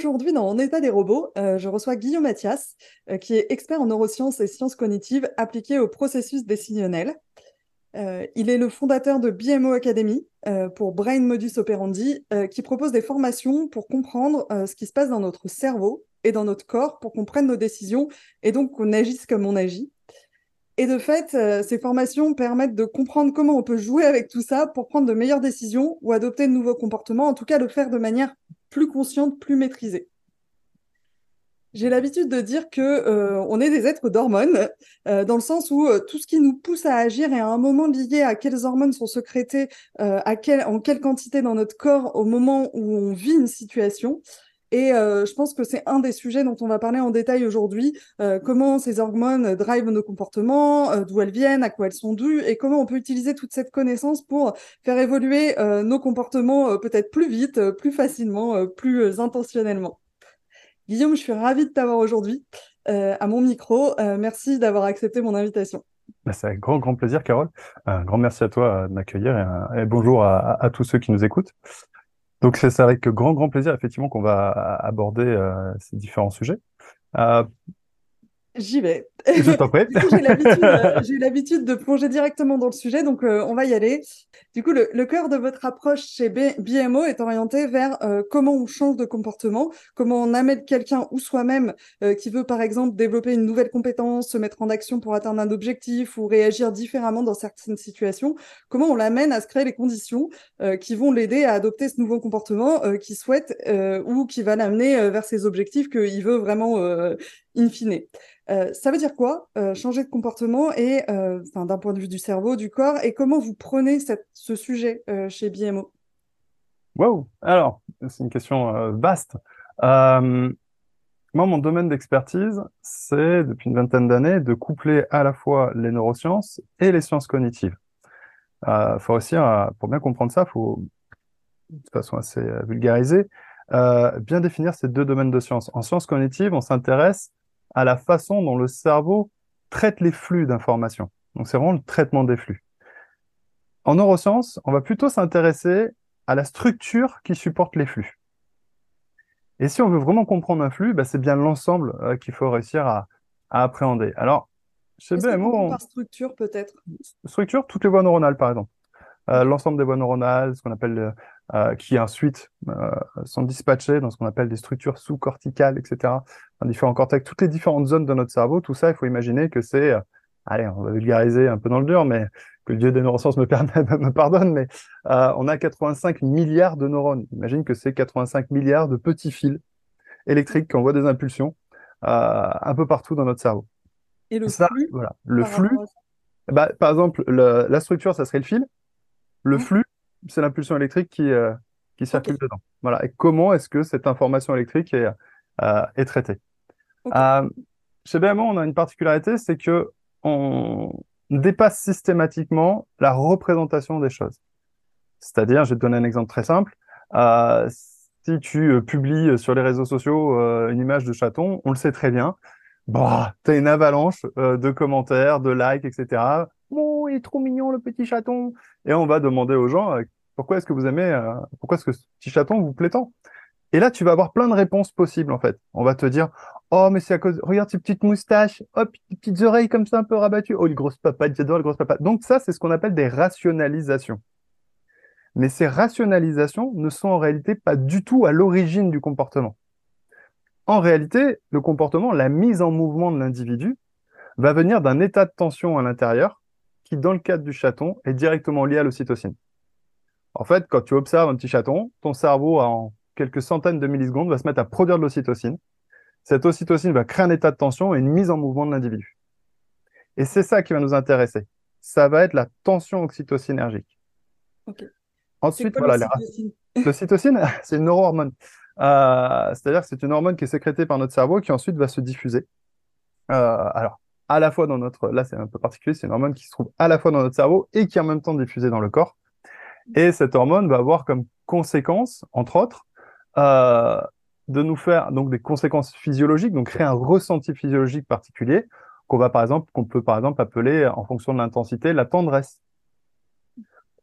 Aujourd'hui, dans On état des robots, euh, je reçois Guillaume Mathias, euh, qui est expert en neurosciences et sciences cognitives appliquées au processus décisionnel. Euh, il est le fondateur de BMO Academy pour Brain Modus Operandi, qui propose des formations pour comprendre ce qui se passe dans notre cerveau et dans notre corps pour qu'on prenne nos décisions et donc qu'on agisse comme on agit. Et de fait, ces formations permettent de comprendre comment on peut jouer avec tout ça pour prendre de meilleures décisions ou adopter de nouveaux comportements, en tout cas le faire de manière plus consciente, plus maîtrisée. J'ai l'habitude de dire que euh, on est des êtres d'hormones, euh, dans le sens où tout ce qui nous pousse à agir est à un moment lié à quelles hormones sont sécrétées, à quelle, en quelle quantité dans notre corps au moment où on vit une situation. Et euh, je pense que c'est un des sujets dont on va parler en détail aujourd'hui, euh, comment ces hormones drivent nos comportements, euh, d'où elles viennent, à quoi elles sont dues, et comment on peut utiliser toute cette connaissance pour faire évoluer nos comportements peut-être plus vite, plus facilement, plus intentionnellement. Guillaume, je suis ravie de t'avoir aujourd'hui à mon micro. merci d'avoir accepté mon invitation. Bah, c'est avec grand, grand plaisir, Carole. Un grand merci à toi de m'accueillir et, bonjour à, tous ceux qui nous écoutent. Donc c'est avec grand grand plaisir effectivement qu'on va aborder euh, ces différents sujets. Euh, J'y vais. Je t'en prie. Euh, j'ai l'habitude de plonger directement dans le sujet, donc euh, on va y aller. Du coup, le, cœur de votre approche chez BMO est orienté vers euh, comment on change de comportement, comment on amène quelqu'un ou soi-même qui veut, par exemple, développer une nouvelle compétence, se mettre en action pour atteindre un objectif ou réagir différemment dans certaines situations, comment on l'amène à se créer les conditions qui vont l'aider à adopter ce nouveau comportement qu'il souhaite ou qui va l'amener vers ses objectifs qu'il veut vraiment in fine. Ça veut dire quoi euh, Changer de comportement et euh, d'un point de vue du cerveau, du corps, et comment vous prenez cette, ce sujet chez BMO Wow Alors, c'est une question vaste. moi, mon domaine d'expertise, c'est depuis une vingtaine d'années de coupler à la fois les neurosciences et les sciences cognitives. Il faut aussi, pour bien comprendre ça, il faut, de façon assez vulgarisée, bien définir ces deux domaines de sciences. En sciences cognitives, on s'intéresse à la façon dont le cerveau traite les flux d'informations. Donc c'est vraiment le traitement des flux. En neurosciences, on va plutôt s'intéresser à la structure qui supporte les flux. Et si on veut vraiment comprendre un flux, bah, c'est bien l'ensemble euh, qu'il faut réussir à, appréhender. Alors, chez BMO, on... par structure peut-être? Structure, toutes les voies neuronales par exemple. Euh, l'ensemble des voies neuronales, ce qu'on appelle euh, qui ensuite euh, sont dispatchées dans ce qu'on appelle des structures sous-corticales, etc., dans différents cortex, toutes les différentes zones de notre cerveau. Tout ça, il faut imaginer que c'est, allez, on va vulgariser un peu dans le dur, mais que le dieu des neurosciences me, me pardonne, mais on a 85 milliards de neurones. Imagine que c'est 85 milliards de petits fils électriques qui envoient des impulsions un peu partout dans notre cerveau. Et le flux voilà. Le flux, bah, par exemple, la structure, ça serait le fil. Le mmh. flux, c'est l'impulsion électrique qui, euh, qui circule dedans. Voilà. Et comment est-ce que cette information électrique est, euh, est traitée? Euh, Chez BMO, on a une particularité, c'est que on dépasse systématiquement la représentation des choses. C'est-à-dire, je vais te donner un exemple très simple. si tu publies sur les réseaux sociaux une image de chaton, on le sait très bien. Bah, tu as une avalanche de commentaires, de likes, etc oh, il est trop mignon le petit chaton. Et on va demander aux gens euh, pourquoi est-ce que vous aimez, euh, pourquoi est-ce que ce petit chaton vous plaît tant? Et là, tu vas avoir plein de réponses possibles en fait. On va te dire oh mais c'est à cause, regarde ces petites moustaches, oh les petites oreilles comme ça un peu rabattues, oh les grosses papates, j'adore les grosses papates. Donc ça, c'est ce qu'on appelle des rationalisations. Mais ces rationalisations ne sont en réalité pas du tout à l'origine du comportement. En réalité, le comportement, la mise en mouvement de l'individu, va venir d'un état de tension à l'intérieur qui, dans le cadre du chaton, est directement lié à l'ocytocine. En fait, quand tu observes un petit chaton, ton cerveau, en quelques centaines de millisecondes, va se mettre à produire de l'ocytocine. Cette ocytocine va créer un état de tension et une mise en mouvement de l'individu. Et c'est ça qui va nous intéresser. Ça va être la tension oxytocinergique. Ensuite, voilà, l'ocytocine, c'est une neurohormone. Euh, c'est-à-dire que c'est une hormone qui est sécrétée par notre cerveau qui ensuite va se diffuser. Euh, alors, à la fois dans notre, là c'est un peu particulier, c'est une hormone qui se trouve à la fois dans notre cerveau et qui est en même temps diffusée dans le corps. Et cette hormone va avoir comme conséquence, entre autres, euh, de nous faire donc des conséquences physiologiques, donc créer un ressenti physiologique particulier qu'on va par exemple, qu'on peut par exemple appeler en fonction de l'intensité la tendresse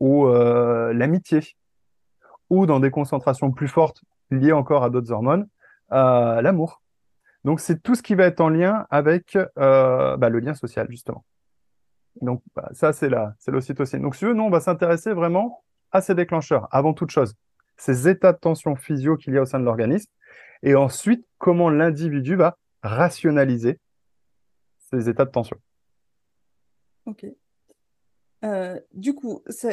ou euh, l'amitié ou dans des concentrations plus fortes liées encore à d'autres hormones, euh, l'amour. Donc c'est tout ce qui va être en lien avec euh, bah, le lien social justement. Donc bah, ça c'est l'ocytocine. Donc si tu veux, nous on va s'intéresser vraiment à ces déclencheurs avant toute chose, ces états de tension physio qu'il y a au sein de l'organisme, et ensuite comment l'individu va rationaliser ces états de tension. Ok. Euh, du coup, je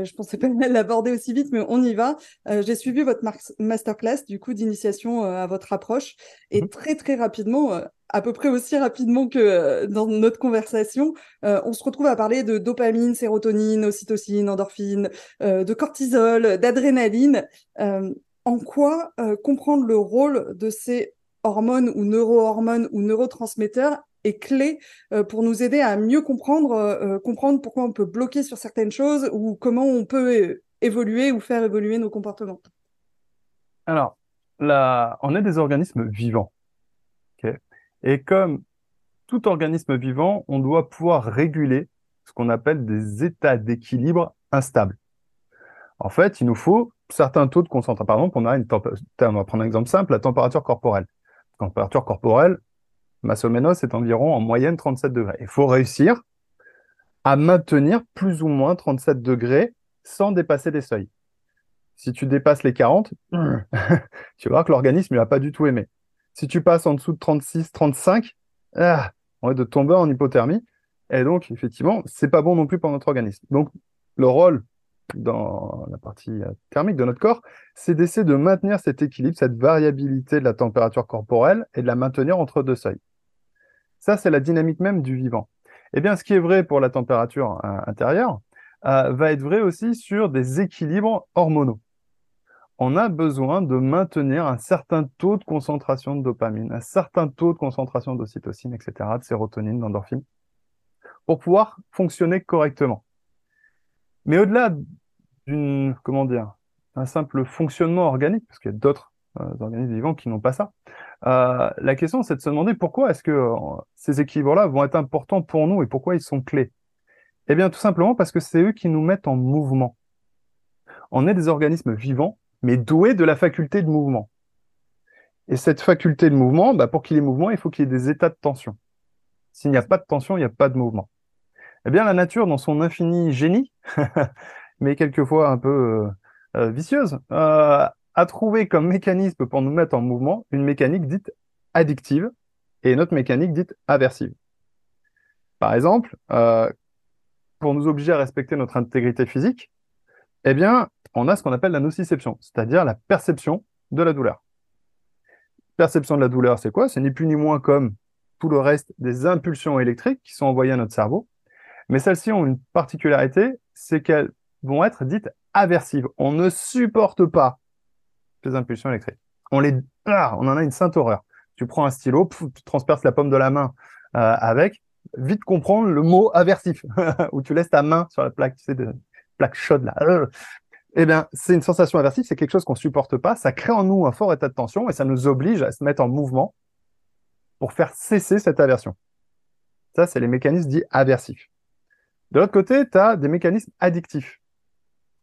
ne pensais pas l'aborder aussi vite, mais on y va. Euh, j'ai suivi votre masterclass du coup d'initiation euh, à votre approche et mhm. très très rapidement, à peu près aussi rapidement que dans notre conversation, on se retrouve à parler de dopamine, sérotonine, ocytocine, endorphine, de cortisol, d'adrénaline. en quoi comprendre le rôle de ces hormones ou neurohormones ou neurotransmetteurs est clé euh, pour nous aider à mieux comprendre, euh, euh, comprendre pourquoi on peut bloquer sur certaines choses ou comment on peut évoluer ou faire évoluer nos comportements. Alors, là, on est des organismes vivants. Et comme tout organisme vivant, on doit pouvoir réguler ce qu'on appelle des états d'équilibre instables. En fait, il nous faut certains taux de concentration. Par exemple, on a une on va prendre un exemple simple, la température corporelle. La température corporelle, Massomenos, c'est environ en moyenne 37 degrés. Il faut réussir à maintenir plus ou moins 37 degrés sans dépasser les seuils. Si tu dépasses les 40, tu vas voir que l'organisme ne va pas du tout aimé. Si tu passes en dessous de 36, 35, ah, on va de tomber en hypothermie. Et donc, effectivement, c'est pas bon non plus pour notre organisme. Donc, le rôle dans la partie thermique de notre corps, c'est d'essayer de maintenir cet équilibre, cette variabilité de la température corporelle et de la maintenir entre deux seuils. Ça, c'est la dynamique même du vivant. Eh bien, ce qui est vrai pour la température euh, intérieure euh, va être vrai aussi sur des équilibres hormonaux. On a besoin de maintenir un certain taux de concentration de dopamine, un certain taux de concentration d'ocytocine, etc., de sérotonine, d'endorphine, pour pouvoir fonctionner correctement. Mais au-delà d'une, comment dire, un simple fonctionnement organique, parce qu'il y a d'autres euh, organismes vivants qui n'ont pas ça, euh, la question, c'est de se demander pourquoi est-ce que euh, ces équilibres-là vont être importants pour nous et pourquoi ils sont clés? Eh bien, tout simplement parce que c'est eux qui nous mettent en mouvement. On est des organismes vivants, mais doués de la faculté de mouvement. Et cette faculté de mouvement, bah, pour qu'il y ait mouvement, il faut qu'il y ait des états de tension. S'il n'y a pas de tension, il n'y a pas de mouvement. Eh bien, la nature, dans son infini génie, mais quelquefois un peu euh, vicieuse, trouvé comme mécanisme pour nous mettre en mouvement une mécanique dite addictive et une autre mécanique dite aversive. Par exemple, euh, pour nous obliger à respecter notre intégrité physique, eh bien, on a ce qu'on appelle la nociception, c'est-à-dire la perception de la douleur. Perception de la douleur, c'est quoi? C'est ni plus ni moins comme tout le reste des impulsions électriques qui sont envoyées à notre cerveau, mais celles-ci ont une particularité, c'est qu'elles vont être dites aversives. On ne supporte pas les impulsions électriques. On, les... Ah, on en a une sainte horreur. Tu prends un stylo, tu transperces la pomme de la main euh, avec, vite comprendre le mot aversif, où tu laisses ta main sur la plaque, tu sais, de plaque chaude là. Eh bien, c'est une sensation aversive, c'est quelque chose qu'on supporte pas, ça crée en nous un fort état de tension et ça nous oblige à se mettre en mouvement pour faire cesser cette aversion. Ça, c'est les mécanismes dits aversifs. De l'autre côté, tu as des mécanismes addictifs.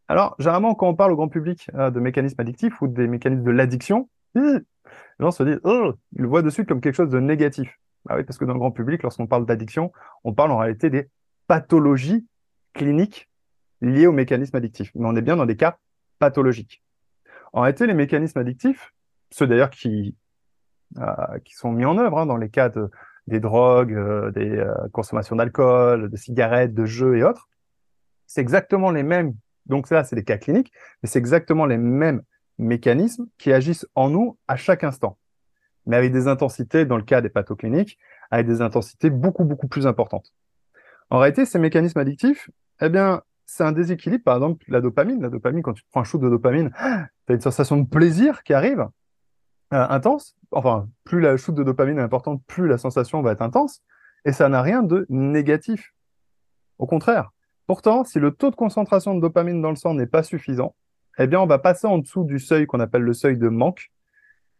Alors, généralement, quand on parle au grand public euh, de mécanismes addictifs ou des mécanismes de l'addiction, les gens se disent, oh, ils le voient de suite comme quelque chose de négatif. Bah oui, parce que dans le grand public, lorsqu'on parle d'addiction, on parle en réalité des pathologies cliniques liés aux mécanismes addictifs. Mais on est bien dans des cas pathologiques. En réalité, les mécanismes addictifs, ceux d'ailleurs qui, euh, qui sont mis en œuvre hein, dans les cas de, des drogues, euh, des consommations d'alcool, de cigarettes, de jeux et autres, c'est exactement les mêmes. Donc ça, c'est des cas cliniques, mais c'est exactement les mêmes mécanismes qui agissent en nous à chaque instant, mais avec des intensités, dans le cas des pathocliniques, avec des intensités beaucoup, beaucoup plus importantes. En réalité, ces mécanismes addictifs, eh bien, c'est un déséquilibre. Par exemple, la dopamine. La dopamine, quand tu prends un shoot de dopamine, tu as une sensation de plaisir qui arrive, euh, intense. Enfin, plus la shoot de dopamine est importante, plus la sensation va être intense. Et ça n'a rien de négatif. Au contraire. Pourtant, si le taux de concentration de dopamine dans le sang n'est pas suffisant, eh bien, on va passer en dessous du seuil qu'on appelle le seuil de manque.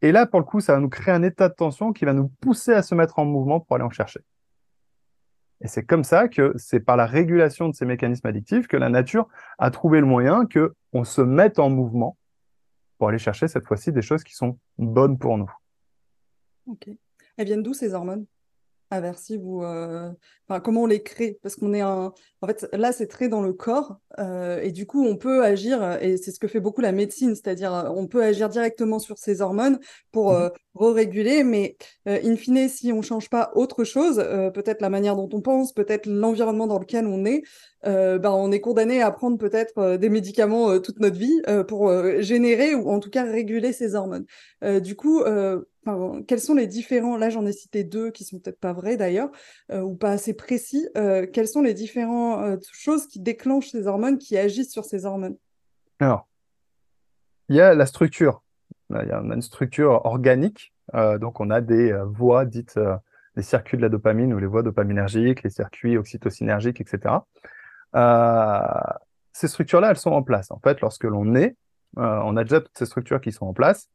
Et là, pour le coup, ça va nous créer un état de tension qui va nous pousser à se mettre en mouvement pour aller en chercher. Et c'est comme ça que c'est par la régulation de ces mécanismes addictifs que la nature a trouvé le moyen que on se mette en mouvement pour aller chercher cette fois-ci des choses qui sont bonnes pour nous. Ok. Elles viennent d'où ces hormones? Aversives ou euh, enfin, comment on les crée? Parce qu'on est un. En fait, là, c'est très dans le corps euh, et du coup, on peut agir et c'est ce que fait beaucoup la médecine, c'est-à-dire on peut agir directement sur ces hormones pour mmh. euh, re-réguler, mais in fine, si on change pas autre chose, peut-être la manière dont on pense, peut-être l'environnement dans lequel on est, ben, on est condamné à prendre peut-être des médicaments toute notre vie pour générer ou en tout cas réguler ces hormones. du coup quels sont les différents, là j'en ai cité deux qui sont peut-être pas vrais d'ailleurs, euh, ou pas assez précis, euh, quelles sont les différentes euh, choses qui déclenchent ces hormones, qui agissent sur ces hormones? Alors, il y a la structure. Il y a une structure organique, donc on a des voies dites les circuits de la dopamine ou les voies dopaminergiques, les circuits oxytocinergiques, etc. ces structures-là, elles sont en place. En fait, lorsque l'on naît, on a déjà toutes ces structures qui sont en place.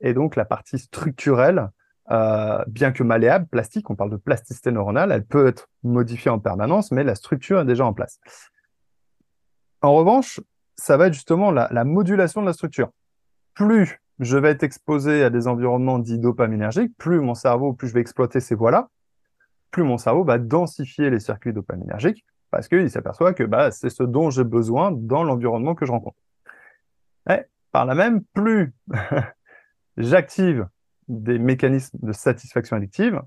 Et donc, la partie structurelle, euh, bien que malléable, plastique, on parle de plasticité neuronale, elle peut être modifiée en permanence, mais la structure est déjà en place. En revanche, ça va être justement la, modulation de la structure. Plus je vais être exposé à des environnements dits dopaminergiques, plus mon cerveau, plus je vais exploiter ces voies-là, plus mon cerveau va densifier les circuits dopaminergiques parce qu'il s'aperçoit que bah, c'est ce dont j'ai besoin dans l'environnement que je rencontre. Et par là même, plus j'active des mécanismes de satisfaction addictive,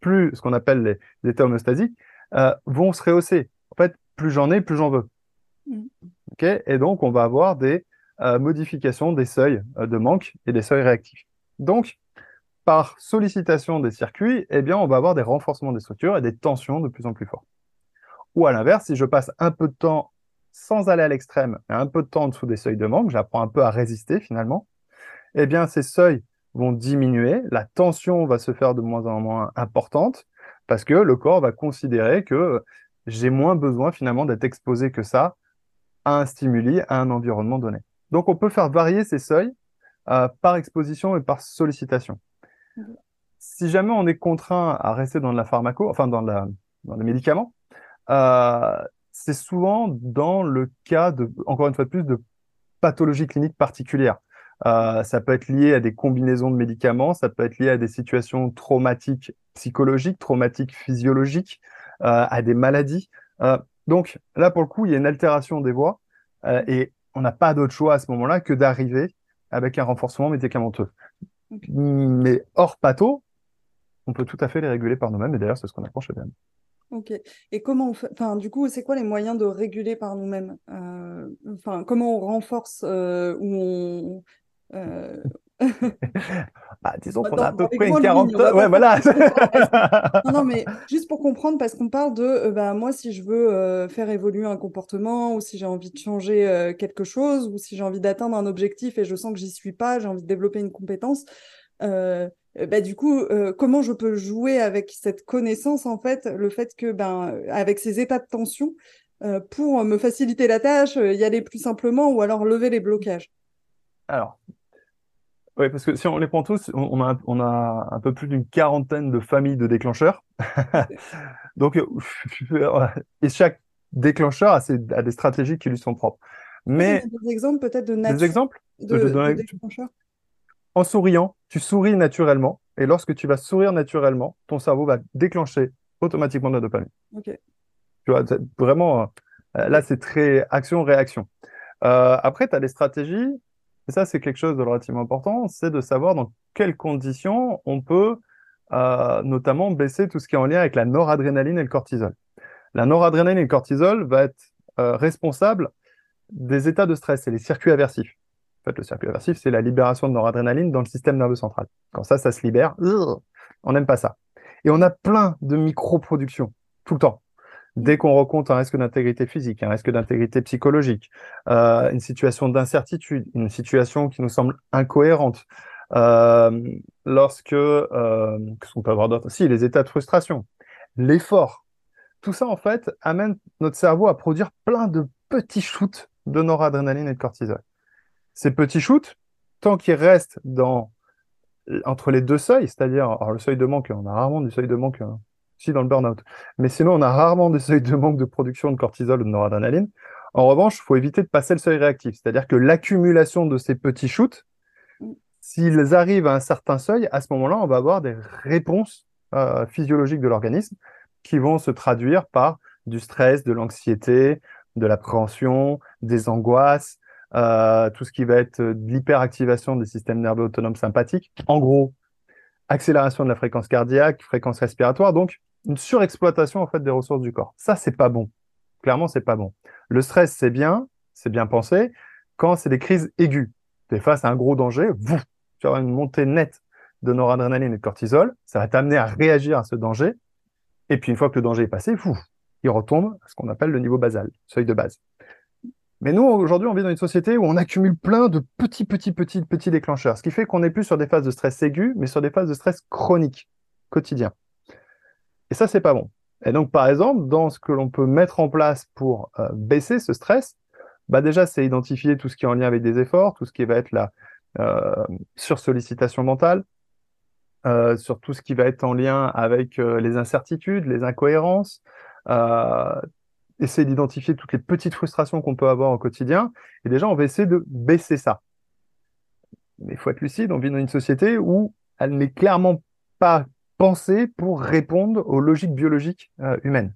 plus ce qu'on appelle les, états homostasiques euh, vont se rehausser. En fait, plus j'en ai, plus j'en veux. Mm. et donc, on va avoir des euh, modifications des seuils euh, de manque et des seuils réactifs. Donc, par sollicitation des circuits, eh bien, on va avoir des renforcements des structures et des tensions de plus en plus fortes. Ou à l'inverse, si je passe un peu de temps sans aller à l'extrême, un peu de temps en dessous des seuils de manque, j'apprends un peu à résister finalement, eh bien, ces seuils vont diminuer, la tension va se faire de moins en moins importante, parce que le corps va considérer que j'ai moins besoin finalement d'être exposé que ça à un stimuli, à un environnement donné. Donc, on peut faire varier ces seuils euh, par exposition et par sollicitation. Si jamais on est contraint à rester dans la pharmaco, enfin dans, la, dans les médicaments, c'est souvent dans le cas de, encore une fois de plus, de pathologies cliniques particulières. Euh, ça peut être lié à des combinaisons de médicaments, ça peut être lié à des situations traumatiques psychologiques, traumatiques physiologiques, euh, à des maladies. Euh, donc là, pour le coup, il y a une altération des voies et on n'a pas d'autre choix à ce moment-là que d'arriver avec un renforcement médicamenteux. Mais hors patho, on peut tout à fait les réguler par nous-mêmes et d'ailleurs, c'est ce qu'on apprend chez BM. Ok. Et comment on fait Enfin, du coup, c'est quoi les moyens de réguler par nous-mêmes? Enfin, comment on renforce ou on euh, bah, disons qu'on a à peu près une quarantaine. Ouais, voilà. non, non, mais juste pour comprendre, parce qu'on parle de euh, bah, moi, si je veux euh, faire évoluer un comportement, ou si j'ai envie de changer quelque chose, ou si j'ai envie d'atteindre un objectif et je sens que j'y suis pas, j'ai envie de développer une compétence. Bah, du coup, comment je peux jouer avec cette connaissance, en fait, le fait que, ben, avec ces états de tension, pour me faciliter la tâche, y aller plus simplement ou alors lever les blocages? Alors, oui, parce que si on les prend tous, on a, on a un peu plus d'une quarantaine de familles de déclencheurs. Donc, euh, et chaque déclencheur a, ses, a, des stratégies qui lui sont propres. Mais des exemples peut-être de Des exemples? de, déclencheurs? En souriant, tu souris naturellement, et lorsque tu vas sourire naturellement, ton cerveau va déclencher automatiquement de la dopamine. Ok. Tu vois, vraiment, Euh, là, c'est très action-réaction. Euh, après, tu as des stratégies, et ça, c'est quelque chose de relativement important, c'est de savoir dans quelles conditions on peut euh, notamment baisser tout ce qui est en lien avec la noradrénaline et le cortisol. La noradrénaline et le cortisol va être responsable des états de stress, c'est les circuits aversifs. Le circuit aversif, c'est la libération de noradrénaline dans le système nerveux central. Quand ça, ça se libère, on n'aime pas ça. Et on a plein de micro-productions tout le temps. Dès qu'on rencontre un risque d'intégrité physique, un risque d'intégrité psychologique, euh, une situation d'incertitude, une situation qui nous semble incohérente, euh, lorsque, euh, qu'est-ce qu'on peut avoir d'autre? Si, les états de frustration, l'effort, tout ça, en fait, amène notre cerveau à produire plein de petits shoots de noradrénaline et de cortisol. Ces petits shoots, tant qu'ils restent dans, entre les deux seuils, c'est-à-dire, le seuil de manque, on a rarement du seuil de manque, hein, si dans le burn-out, mais sinon, on a rarement des seuils de manque de production de cortisol ou de noradrénaline. En revanche, il faut éviter de passer le seuil réactif, c'est-à-dire que l'accumulation de ces petits shoots, s'ils arrivent à un certain seuil, à ce moment-là, on va avoir des réponses euh, physiologiques de l'organisme qui vont se traduire par du stress, de l'anxiété, de l'appréhension, des angoisses, euh, tout ce qui va être de l'hyperactivation des systèmes nerveux autonomes sympathiques. En gros, accélération de la fréquence cardiaque, fréquence respiratoire, donc une surexploitation en fait des ressources du corps. Ça, c'est pas bon. Clairement, c'est pas bon. Le stress, c'est bien, c'est bien pensé. Quand c'est des crises aiguës, tu es face à un gros danger, vous, tu auras une montée nette de noradrénaline et de cortisol, ça va t'amener à réagir à ce danger. Et puis une fois que le danger est passé, vous, il retombe à ce qu'on appelle le niveau basal, seuil de base. Mais nous, aujourd'hui, on vit dans une société où on accumule plein de petits, petits, petits, petits déclencheurs, ce qui fait qu'on n'est plus sur des phases de stress aigu, mais sur des phases de stress chronique, quotidien. Et ça, c'est pas bon. Et donc, par exemple, dans ce que l'on peut mettre en place pour euh, baisser ce stress, bah déjà, c'est identifier tout ce qui est en lien avec des efforts, tout ce qui va être la euh, sursollicitation mentale, euh, sur tout ce qui va être en lien avec euh, les incertitudes, les incohérences, essayer d'identifier toutes les petites frustrations qu'on peut avoir au quotidien. Et déjà, on va essayer de baisser ça. Mais il faut être lucide, on vit dans une société où elle n'est clairement pas pensée pour répondre aux logiques biologiques euh, humaines.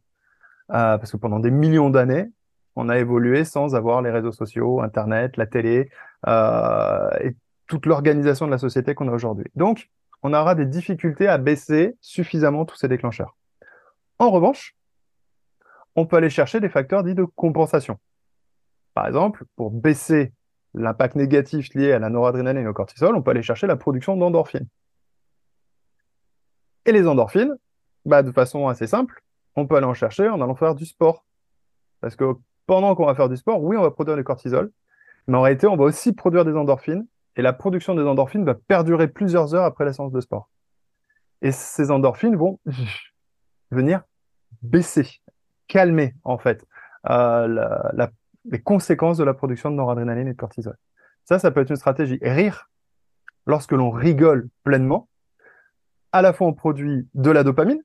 Euh, parce que pendant des millions d'années, on a évolué sans avoir les réseaux sociaux, Internet, la télé euh, et toute l'organisation de la société qu'on a aujourd'hui. Donc, on aura des difficultés à baisser suffisamment tous ces déclencheurs. En revanche, on peut aller chercher des facteurs dits de compensation. Par exemple, pour baisser l'impact négatif lié à la noradrénaline et au cortisol, on peut aller chercher la production d'endorphines. Et les endorphines, bah, de façon assez simple, on peut aller en chercher en allant faire du sport. Parce que pendant qu'on va faire du sport, oui, on va produire du cortisol, mais en réalité, on va aussi produire des endorphines, et la production des endorphines va perdurer plusieurs heures après la de sport. Et ces endorphines vont venir baisser calmer en fait euh, les conséquences de la production de noradrénaline et de cortisol. Ça, ça peut être une stratégie. rire, lorsque l'on rigole pleinement, à la fois on produit de la dopamine,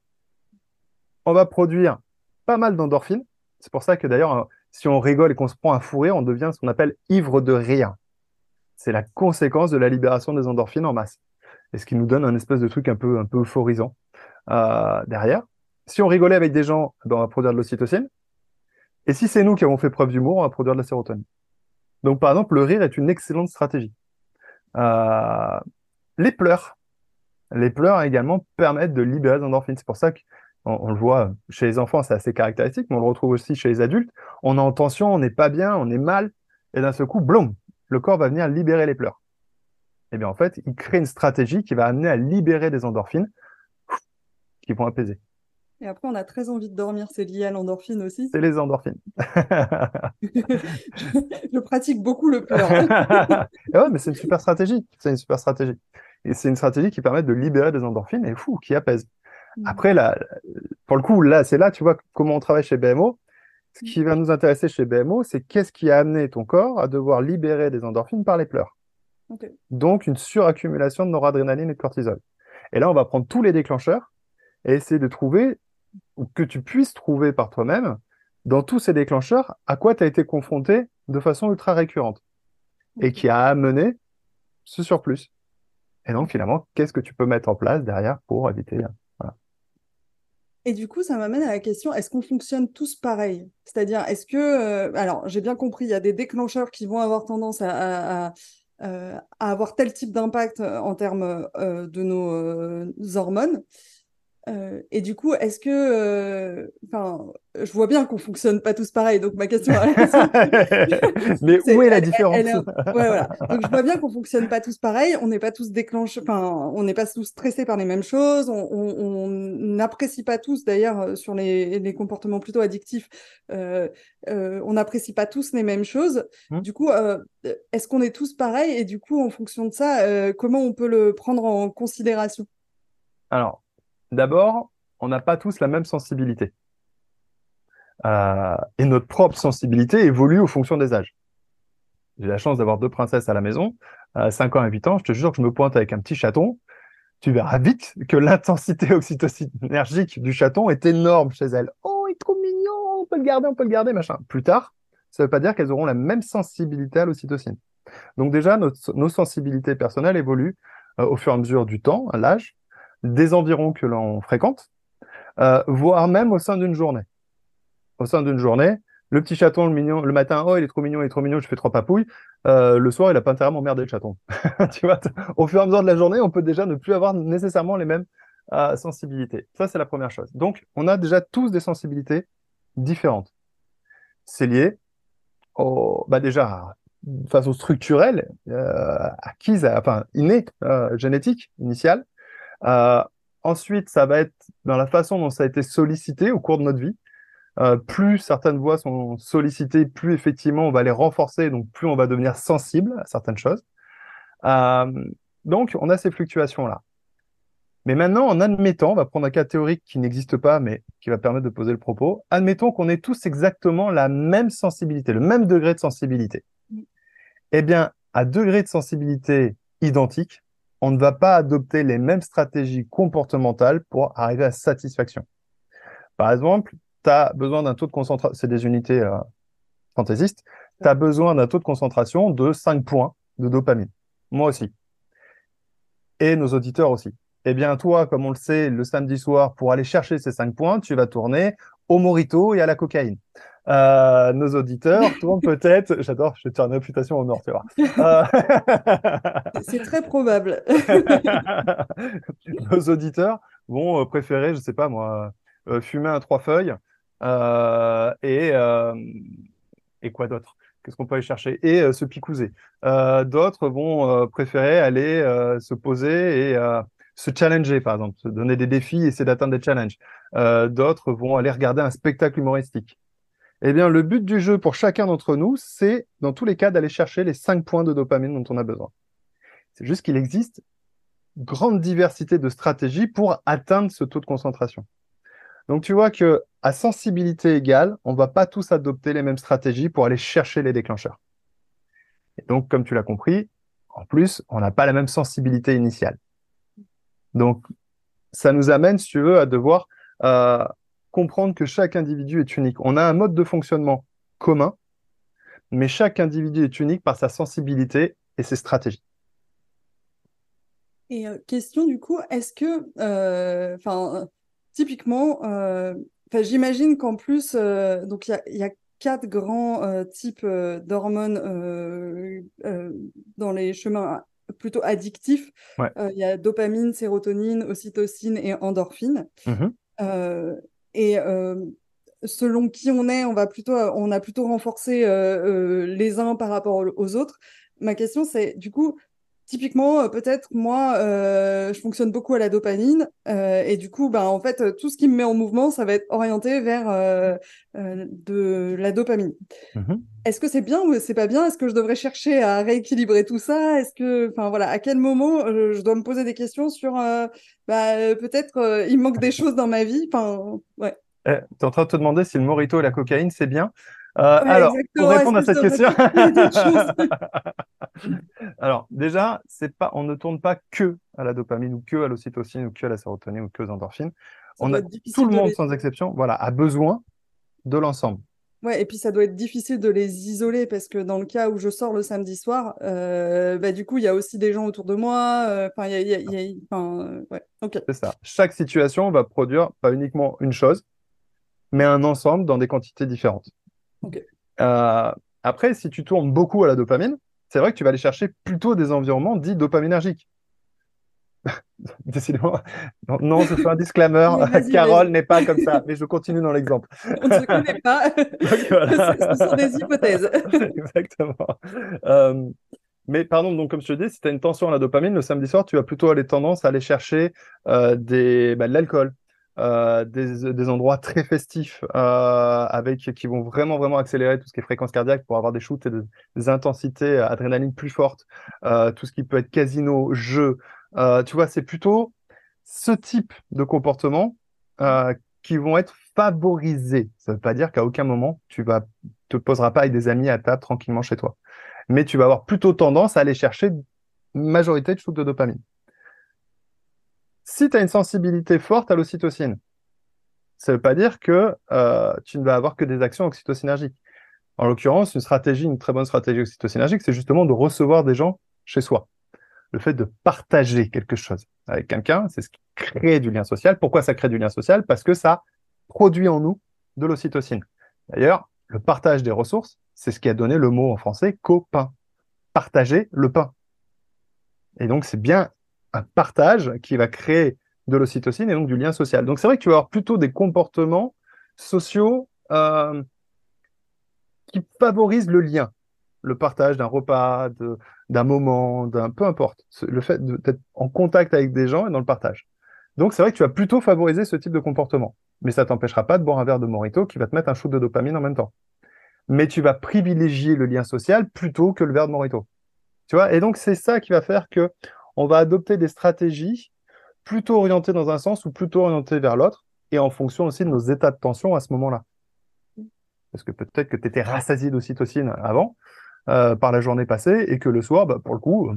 on va produire pas mal d'endorphines. C'est pour ça que d'ailleurs, euh, si on rigole et qu'on se prend un fou rire, on devient ce qu'on appelle ivre de rire. C'est la conséquence de la libération des endorphines en masse. Et ce qui nous donne un espèce de truc un peu, un peu euphorisant euh, derrière. Si on rigolait avec des gens, ben, on va produire de l'ocytocine. Et si c'est nous qui avons fait preuve d'humour, on va produire de la sérotonine. Donc, par exemple, le rire est une excellente stratégie. Euh, les pleurs. Les pleurs également permettent de libérer des endorphines. C'est pour ça qu'on on le voit chez les enfants, c'est assez caractéristique, mais on le retrouve aussi chez les adultes. On est en tension, on n'est pas bien, on est mal, et d'un seul coup, blum, le corps va venir libérer les pleurs. Et eh bien en fait, il crée une stratégie qui va amener à libérer des endorphines qui vont apaiser. Et après, on a très envie de dormir. C'est lié à l'endorphine aussi. C'est les endorphines. je, pratique beaucoup le pleur. ouais, mais c'est une super stratégie. C'est une super stratégie. Et c'est une stratégie qui permet de libérer des endorphines et fou, qui apaise. Mm. Après, là, pour le coup, là, c'est là, tu vois, comment on travaille chez BMO. Ce qui va nous intéresser chez BMO, c'est qu'est-ce qui a amené ton corps à devoir libérer des endorphines par les pleurs. Donc, une suraccumulation de noradrénaline et de cortisol. Et là, on va prendre tous les déclencheurs et essayer de trouver ou que tu puisses trouver par toi-même, dans tous ces déclencheurs, à quoi tu as été confronté de façon ultra récurrente et qui a amené ce surplus. Et donc, finalement, qu'est-ce que tu peux mettre en place derrière pour éviter voilà. Et du coup, ça m'amène à la question, est-ce qu'on fonctionne tous pareil? C'est-à-dire, est-ce que... euh, alors, j'ai bien compris, il y a des déclencheurs qui vont avoir tendance à, à- à, euh, à avoir tel type d'impact euh, en termes euh, de nos euh, hormones. Euh, et du coup, est-ce que... euh, Enfin, je vois bien qu'on fonctionne pas tous pareil, donc ma question... Mais où est la elle- différence? elle ouais, voilà. Donc, je vois bien qu'on fonctionne pas tous pareil, on n'est pas tous déclenchés, enfin, on n'est pas tous stressés par les mêmes choses, on n'apprécie pas tous, d'ailleurs, euh, sur les, les comportements plutôt addictifs, euh, euh, on n'apprécie pas tous les mêmes choses. Hmm. Du coup, est-ce qu'on est tous pareils? Et du coup, en fonction de ça, euh, comment on peut le prendre en considération? Alors, d'abord, on n'a pas tous la même sensibilité. Euh, et notre propre sensibilité évolue aux fonctions des âges. J'ai la chance d'avoir deux princesses à la maison, à 5 ans et 8 ans. Je te jure que je me pointe avec un petit chaton. Tu verras vite que l'intensité oxytocinergique du chaton est énorme chez elles. Oh, il est trop mignon, on peut le garder, on peut le garder, machin. Plus tard, ça ne veut pas dire qu'elles auront la même sensibilité à l'ocytocine. Donc déjà, nos sensibilités personnelles évoluent euh, au fur et à mesure du temps, à l'âge, des environs que l'on fréquente, euh, voire même au sein d'une journée. Au sein d'une journée, le petit chaton, le mignon, le matin, oh, il est trop mignon, il est trop mignon, je fais trois papouilles. Euh, le soir, il a pas intérêt à m'emmerder le chaton. Tu vois, au fur et à mesure de la journée, on peut déjà ne plus avoir nécessairement les mêmes euh, sensibilités. Ça, c'est la première chose. Donc, on a déjà tous des sensibilités différentes. C'est lié au, bah déjà, de façon structurelle, acquise, enfin, innée, génétique, initiale. Euh, ensuite, ça va être dans la façon dont ça a été sollicité au cours de notre vie. Euh, plus certaines voies sont sollicitées, plus effectivement on va les renforcer, donc plus on va devenir sensible à certaines choses. Euh, donc, on a ces fluctuations-là. Mais maintenant, en admettant, on va prendre un cas théorique qui n'existe pas, mais qui va permettre de poser le propos, admettons qu'on ait tous exactement la même sensibilité, le même degré de sensibilité. Eh bien, à degré de sensibilité identique, on ne va pas adopter les mêmes stratégies comportementales pour arriver à satisfaction. Par exemple, tu as besoin d'un taux de concentration, c'est des unités euh, fantaisistes, tu besoin d'un taux de concentration de 5 points de dopamine. Moi aussi. Et nos auditeurs aussi. Eh bien, toi, comme on le sait, le samedi soir, pour aller chercher ces 5 points, tu vas tourner au morito et à la cocaïne. Euh, nos auditeurs tournent peut-être, j'adore, faire une réputation au nord, tu vois. Euh, C'est très probable. nos auditeurs vont euh, préférer, je sais pas moi, fumer un trois feuilles euh, et, et quoi d'autre? Qu'est-ce qu'on peut aller chercher? Et se picouser. D'autres vont préférer aller se poser et se challenger, par exemple, se donner des défis essayer d'atteindre des challenges. Euh, d'autres vont aller regarder un spectacle humoristique. Eh bien, le but du jeu pour chacun d'entre nous, c'est, dans tous les cas, d'aller chercher les cinq points de dopamine dont on a besoin. C'est juste qu'il existe grande diversité de stratégies pour atteindre ce taux de concentration. Donc tu vois que à sensibilité égale, on va pas tous adopter les mêmes stratégies pour aller chercher les déclencheurs. Et donc, comme tu l'as compris, en plus, on n'a pas la même sensibilité initiale. Donc, ça nous amène, si tu veux, à devoir euh, comprendre que chaque individu est unique. On a un mode de fonctionnement commun, mais chaque individu est unique par sa sensibilité et ses stratégies. Et euh, question du coup, est-ce que, euh, enfin, typiquement, j'imagine qu'en plus, donc il y y a quatre grands types d'hormones dans les chemins plutôt addictifs. Ouais. Euh, il y a dopamine, sérotonine, ocytocine et endorphine. Mhm. Euh, et euh, selon qui on est, on va plutôt, on a plutôt renforcé les uns par rapport aux autres. Ma question, c'est du coup, typiquement, euh, peut-être moi, euh, je fonctionne beaucoup à la dopamine, euh, et du coup, bah, en fait, tout ce qui me met en mouvement, ça va être orienté vers euh, de la dopamine. Mhm. Est-ce que c'est bien ou c'est pas bien? Est-ce que je devrais chercher à rééquilibrer tout ça? Est-ce que, enfin voilà, à quel moment je dois me poser des questions sur, bah, peut-être il manque des choses dans ma vie? Enfin, ouais. Eh, t'es en train de te demander si le morito et la cocaïne, c'est bien? Euh, Ouais, alors, pour répondre à cette question, alors déjà, c'est pas, on ne tourne pas que à la dopamine ou que à l'ocytocine ou que à la sérotonine ou que aux endorphines. Ça On a tout le de monde, les- sans exception, voilà, a besoin de l'ensemble. Ouais, et puis ça doit être difficile de les isoler parce que dans le cas où je sors le samedi soir, euh, bah, du coup, il y a aussi des gens autour de moi. Euh, enfin, il y a, ouais. C'est ça. Chaque situation va produire pas uniquement une chose, mais un ensemble dans des quantités différentes. Euh, après, si tu tournes beaucoup à la dopamine, c'est vrai que tu vas aller chercher plutôt des environnements dits dopaminergiques. Décidément. Non, non, ce un disclaimer. Carole n'est pas comme ça, mais je continue dans l'exemple. On ne se connaît pas. ce sont des hypothèses. Exactement. Euh, mais pardon, donc comme je te dis, si tu as une tension à la dopamine, le samedi soir, tu vas plutôt aller tendance à aller chercher euh, des, bah, de l'alcool, euh, des, endroits très festifs avec qui vont vraiment vraiment accélérer tout ce qui est fréquence cardiaque pour avoir des shoots et des intensités adrénaline plus fortes, tout ce qui peut être casino, jeu, euh, tu vois, c'est plutôt ce type de comportement euh, qui vont être favorisés. Ça ne veut pas dire qu'à aucun moment tu vas te poseras pas avec des amis à table tranquillement chez toi, mais tu vas avoir plutôt tendance à aller chercher majorité de shoots de dopamine. Si tu as une sensibilité forte à l'ocytocine, ça ne veut pas dire que euh, tu ne vas avoir que des actions oxytocinergiques. En l'occurrence, une stratégie, une très bonne stratégie oxytocinergique, c'est justement de recevoir des gens chez soi le fait de partager quelque chose avec quelqu'un, c'est ce qui crée du lien social. Pourquoi ça crée du lien social? Parce que ça produit en nous de l'ocytocine. D'ailleurs, le partage des ressources, c'est ce qui a donné le mot en français copain. Partager le pain. Et donc, c'est bien un partage qui va créer de l'ocytocine et donc du lien social. Donc, c'est vrai que tu vas avoir plutôt des comportements sociaux euh, qui favorisent le lien le partage d'un repas, d'un moment, d'un peu importe. Le fait d'être en contact avec des gens et dans le partage. Donc c'est vrai que tu vas plutôt favoriser ce type de comportement. Mais ça t'empêchera pas de boire un verre de morito qui va te mettre un shoot de dopamine en même temps. Mais tu vas privilégier le lien social plutôt que le verre de morito. Tu vois? Et donc c'est ça qui va faire que on va adopter des stratégies plutôt orientées dans un sens ou plutôt orientées vers l'autre et en fonction aussi de nos états de tension à ce moment-là. Parce que peut-être que tu étais rassasié d'ocytocine avant, euh, par la journée passée et que le soir, bah, pour le coup,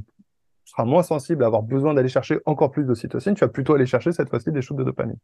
tu seras moins sensible à avoir besoin d'aller chercher encore plus d'ocytocine. Tu vas plutôt aller chercher cette fois-ci des shoots de dopamine.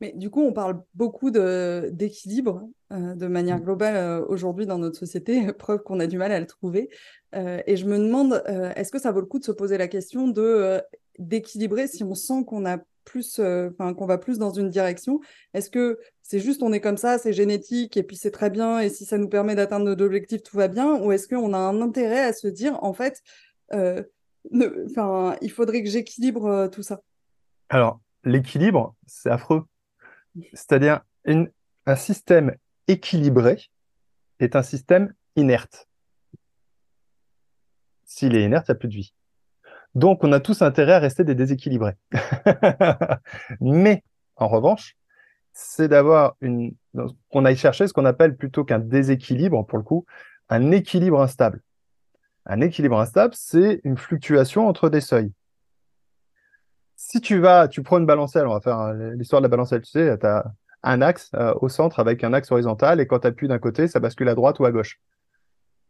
Mais du coup, on parle beaucoup d'équilibre euh, de manière mm. globale euh, aujourd'hui dans notre société, preuve qu'on a du mal à le trouver. et je me demande, est-ce que ça vaut le coup de se poser la question de d'équilibrer si on sent qu'on a plus, euh, enfin, qu'on va plus dans une direction? Est-ce que c'est juste on est comme ça, c'est génétique et puis c'est très bien et si ça nous permet d'atteindre nos objectifs, tout va bien? Ou est-ce qu'on a un intérêt à se dire en fait, euh, il faudrait que j'équilibre euh, tout ça? Alors, l'équilibre, c'est affreux. C'est-à-dire un système équilibré est un système inerte. S'il est inerte, il n'y a plus de vie. Donc, on a tous intérêt à rester des déséquilibrés. Mais, en revanche, c'est d'avoir une, qu'on aille chercher ce qu'on appelle plutôt qu'un déséquilibre, pour le coup, un équilibre instable. Un équilibre instable, c'est une fluctuation entre des seuils. Si tu vas, tu prends une balancelle, on va faire l'histoire de la balancelle, tu sais, tu as un axe euh, au centre avec un axe horizontal et quand tu appuies d'un côté, ça bascule à droite ou à gauche.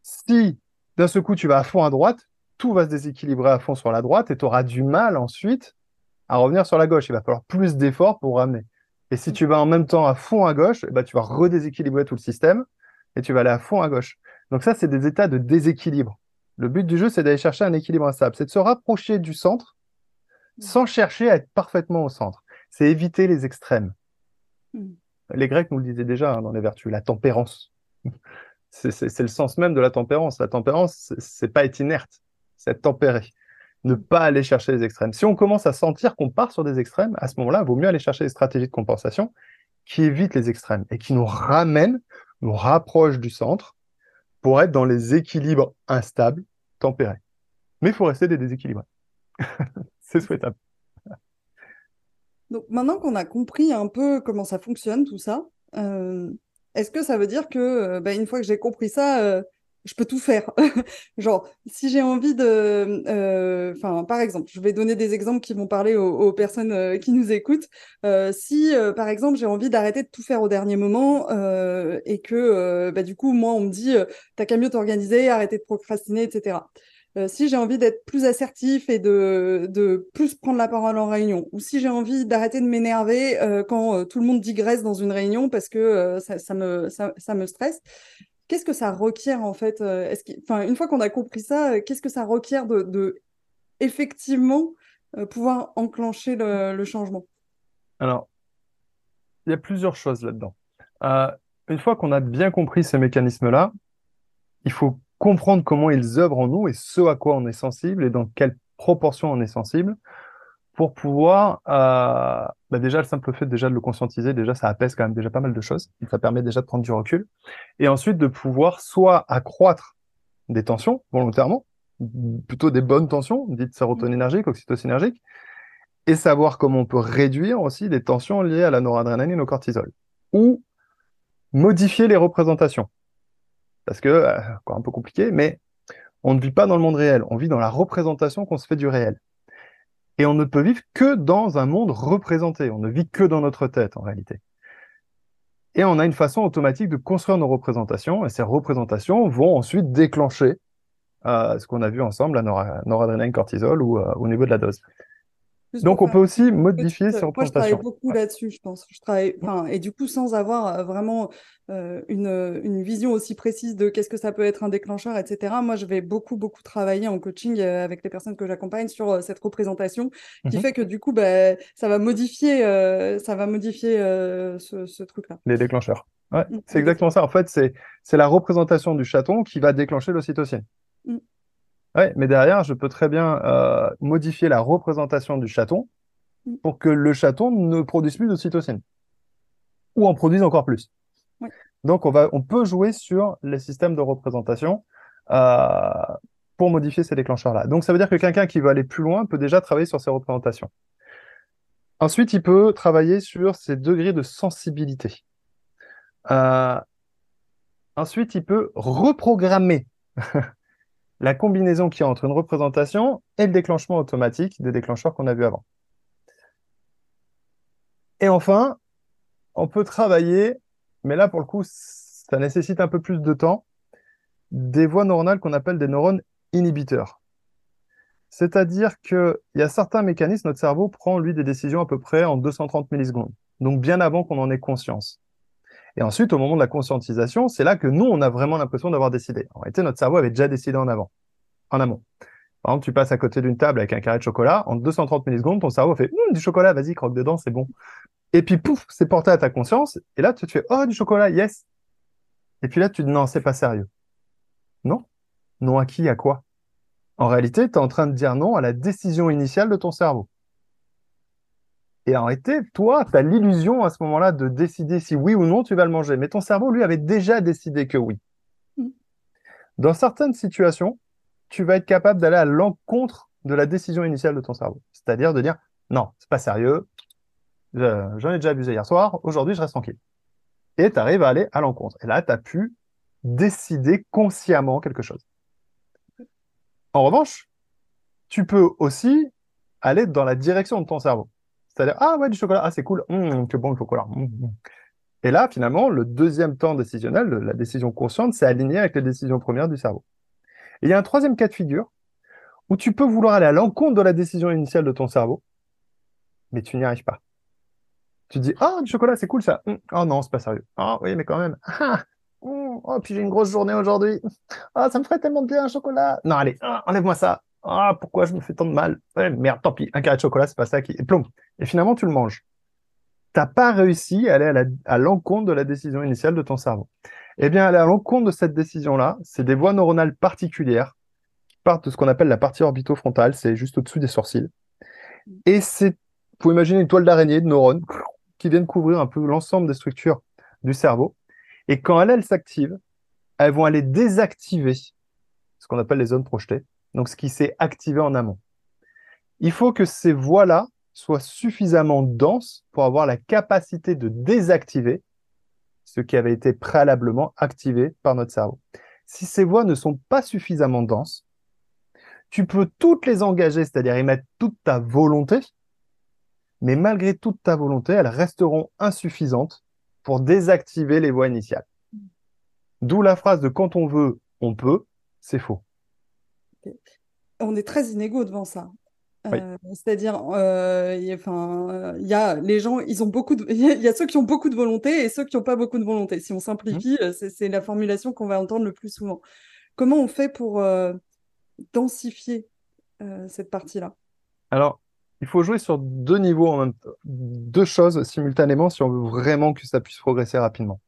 Si d'un seul coup tu vas à fond à droite, tout va se déséquilibrer à fond sur la droite et tu auras du mal ensuite à revenir sur la gauche. Il va falloir plus d'efforts pour ramener. Et si tu vas en même temps à fond à gauche, eh ben, tu vas redéséquilibrer tout le système et tu vas aller à fond à gauche. Donc ça, c'est des états de déséquilibre. Le but du jeu, c'est d'aller chercher un équilibre instable. C'est de se rapprocher du centre sans chercher à être parfaitement au centre. C'est éviter les extrêmes. Hmm. Les Grecs nous le disaient déjà hein, dans les vertus, la tempérance. c'est le sens même de la tempérance. La tempérance, c'est pas être inerte, c'est tempéré. Ne pas aller chercher les extrêmes. Si on commence à sentir qu'on part sur des extrêmes, à ce moment-là, il vaut mieux aller chercher des stratégies de compensation qui évitent les extrêmes et qui nous ramènent, nous rapprochent du centre pour être dans les équilibres instables, tempérés. Mais il faut rester des déséquilibres. C'est souhaitable. Donc maintenant qu'on a compris un peu comment ça fonctionne, tout ça, euh, est-ce que ça veut dire que, euh, bah, une fois que j'ai compris ça, euh, je peux tout faire? Genre, si j'ai envie de... Enfin, par exemple, je vais donner des exemples qui vont parler aux, personnes qui nous écoutent. Si, par exemple, j'ai envie d'arrêter de tout faire au dernier moment et que, bah, du coup, moi, on me dit, t'as qu'à mieux t'organiser, arrêter de procrastiner, etc. euh, si j'ai envie d'être plus assertif et de, de, plus prendre la parole en réunion, ou si j'ai envie d'arrêter de m'énerver euh, quand euh, tout le monde digresse dans une réunion parce que ça, me, ça, me stresse, qu'est-ce que ça requiert en fait enfin, Une fois qu'on a compris ça, qu'est-ce que ça requiert de, de effectivement pouvoir enclencher le, le, changement? Alors, il y a plusieurs choses là-dedans. une fois qu'on a bien compris ces mécanismes-là, il faut comprendre comment ils œuvrent en nous et ce à quoi on est sensible et dans quelle proportion on est sensible pour pouvoir, euh, bah déjà le simple fait déjà de le conscientiser, déjà ça apaise quand même déjà pas mal de choses, ça permet déjà de prendre du recul, et ensuite de pouvoir soit accroître des tensions volontairement, plutôt des bonnes tensions, dites sérotoninergiques, oxytocinergiques, et savoir comment on peut réduire aussi des tensions liées à la noradrénaline au cortisol, ou modifier les représentations parce que, euh, encore un peu compliqué, mais on ne vit pas dans le monde réel, on vit dans la représentation qu'on se fait du réel. Et on ne peut vivre que dans un monde représenté, on ne vit que dans notre tête en réalité. Et on a une façon automatique de construire nos représentations, et ces représentations vont ensuite déclencher euh, ce qu'on a vu ensemble, la noradrénaline cortisol ou euh, au niveau de la dose. Donc, on peut aussi modifier ces représentations. Moi, je travaille beaucoup là-dessus, je pense. Je travaille, et du coup, sans avoir euh, vraiment euh, une, une, vision aussi précise de qu'est-ce que ça peut être un déclencheur, etc. Moi, je vais beaucoup, beaucoup travailler en coaching euh, avec les personnes que j'accompagne sur cette représentation, qui mmh fait que du coup, bah, ça va modifier, ça va modifier ce, ce truc-là. Les déclencheurs. Ouais, mmh, c'est exactement ça. En fait, c'est la représentation du chaton qui va déclencher l'ocytocine. Ouais, mais derrière, je peux très bien euh, modifier la représentation du chaton mm. pour que le chaton ne produise plus d'ocytocine ou en produise encore plus. Donc, on, va, on peut jouer sur les systèmes de représentation euh, pour modifier ces déclencheurs-là. Donc, ça veut dire que quelqu'un qui veut aller plus loin peut déjà travailler sur ces représentations. Ensuite, il peut travailler sur ses degrés de sensibilité. Euh, ensuite, il peut reprogrammer la combinaison qui y a entre une représentation et le déclenchement automatique des déclencheurs qu'on a vus avant. Et enfin, on peut travailler, mais là pour le coup, ça nécessite un peu plus de temps, des voies neuronales qu'on appelle des neurones inhibiteurs. C'est-à-dire qu'il y a certains mécanismes, notre cerveau prend lui des décisions à peu près en 230 millisecondes, donc bien avant qu'on en ait conscience. Et ensuite, au moment de la conscientisation, c'est là que nous, on a vraiment l'impression d'avoir décidé. En réalité, notre cerveau avait déjà décidé en avant, en amont. Par exemple, tu passes à côté d'une table avec un carré de chocolat, en 230 millisecondes, ton cerveau fait hum, du chocolat, vas-y, croque dedans, c'est bon. Et puis, pouf, c'est porté à ta conscience, et là, tu te fais oh, du chocolat, yes. Et puis là, tu te dis non, c'est pas sérieux. Non. Non à qui, à quoi? En réalité, tu es en train de dire non à la décision initiale de ton cerveau. Et en réalité, toi, tu as l'illusion à ce moment-là de décider si oui ou non tu vas le manger. Mais ton cerveau, lui, avait déjà décidé que oui. Mm. Dans certaines situations, tu vas être capable d'aller à l'encontre de la décision initiale de ton cerveau. C'est-à-dire de dire non, c'est pas sérieux, j'en ai déjà abusé hier soir, aujourd'hui je reste tranquille. Et tu arrives à aller à l'encontre. Et là, tu as pu décider consciemment quelque chose. En revanche, tu peux aussi aller dans la direction de ton cerveau. C'est-à-dire, ah ouais, du chocolat, ah c'est cool, mmh, que bon le chocolat. Mmh, mmh. Et là, finalement, le deuxième temps décisionnel, la décision consciente, c'est aligné avec les décisions premières du cerveau. Et il y a un troisième cas de figure où tu peux vouloir aller à l'encontre de la décision initiale de ton cerveau, mais tu n'y arrives pas. Tu dis, ah, du chocolat, c'est cool ça. Oh non, c'est pas sérieux. Ah oui, mais quand même. Ah, oh, puis j'ai une grosse journée aujourd'hui. Ah, ça me ferait tellement bien un chocolat. Non, allez, ah, enlève-moi ça. Ah, pourquoi je me fais tant de mal? Merde, tant pis, un carré de chocolat, c'est pas ça qui. Et plomb. Et finalement, tu le manges. T'as pas réussi à aller à l'encontre de la décision initiale de ton cerveau. Eh bien, aller à l'encontre de cette décision-là, c'est des voies neuronales particulières qui partent de ce qu'on appelle la partie orbitofrontale, c'est juste au-dessus des sourcils. Et c'est, vous imaginer une toile d'araignée de neurones qui viennent couvrir un peu l'ensemble des structures du cerveau. Et quand elles, elles s'activent, elles vont aller désactiver ce qu'on appelle les zones projetées donc ce qui s'est activé en amont. Il faut que ces voies-là soient suffisamment denses pour avoir la capacité de désactiver ce qui avait été préalablement activé par notre cerveau. Si ces voies ne sont pas suffisamment denses, tu peux toutes les engager, c'est-à-dire y mettre toute ta volonté, mais malgré toute ta volonté, elles resteront insuffisantes pour désactiver les voies initiales. D'où la phrase de quand on veut, on peut, c'est faux. On est très inégaux devant ça. Oui. Euh, c'est-à-dire, euh, euh, il y a les gens, ils ont beaucoup de, il y, a il y a ceux qui ont beaucoup de volonté et ceux qui n'ont pas beaucoup de volonté. Si on Mhm. simplifie, euh, c'est la formulation qu'on va entendre le plus souvent. Comment on fait pour euh, densifier euh, cette partie-là? Alors, il faut jouer sur deux niveaux en même temps, deux choses simultanément si on veut vraiment que ça puisse progresser rapidement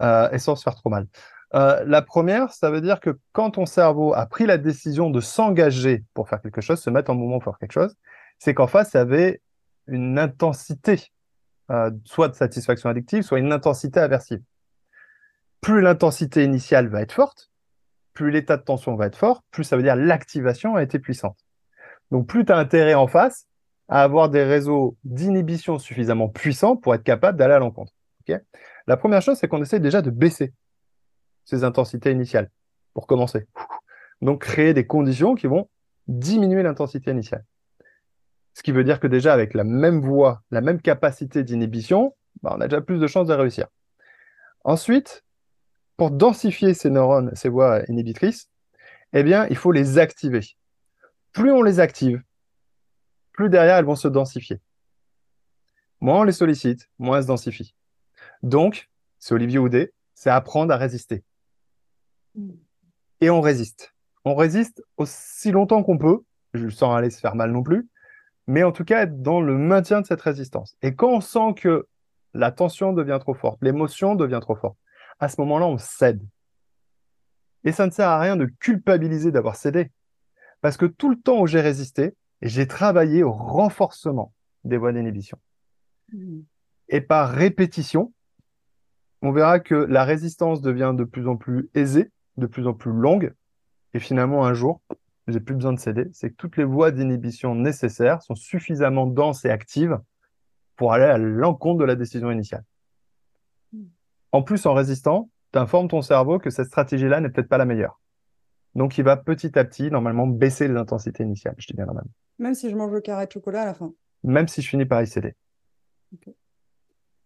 et sans se faire trop mal. Euh, la première, ça veut dire que quand ton cerveau a pris la décision de s'engager pour faire quelque chose, se mettre en mouvement pour faire quelque chose, c'est qu'en face, y avait une intensité, euh, soit de satisfaction addictive, soit une intensité aversive. Plus l'intensité initiale va être forte, plus l'état de tension va être fort, plus ça veut dire l'activation a été puissante. Donc plus tu as intérêt en face à avoir des réseaux d'inhibition suffisamment puissants pour être capable d'aller à l'encontre. la première chose, c'est qu'on essaie déjà de baisser ces intensités initiales pour commencer. Donc créer des conditions qui vont diminuer l'intensité initiale. Ce qui veut dire que déjà avec la même voie, la même capacité d'inhibition, bah, on a déjà plus de chances de réussir. Ensuite, pour densifier ces neurones, ces voies inhibitrices, eh bien, il faut les activer. Plus on les active, plus derrière elles vont se densifier. Moins on les sollicite, moins elles se densifient. Donc, c'est Olivier Houdet, c'est apprendre à résister. Et on résiste. On résiste aussi longtemps qu'on peut, sans aller se faire mal non plus, mais en tout cas être dans le maintien de cette résistance. Et quand on sent que la tension devient trop forte, l'émotion devient trop forte, à ce moment-là, on cède. Et ça ne sert à rien de culpabiliser d'avoir cédé. Parce que tout le temps où j'ai résisté, j'ai travaillé au renforcement des voies d'inhibition. Mmh. Et par répétition, on verra que la résistance devient de plus en plus aisée, de plus en plus longue. Et finalement, un jour, j'ai plus besoin de céder. C'est que toutes les voies d'inhibition nécessaires sont suffisamment denses et actives pour aller à l'encontre de la décision initiale. En plus, en résistant, tu informes ton cerveau que cette stratégie-là n'est peut-être pas la meilleure. Donc, il va petit à petit, normalement, baisser les intensités initiales. Je dis bien normalement. Même si je mange le carré de chocolat à la fin. Même si je finis par y céder.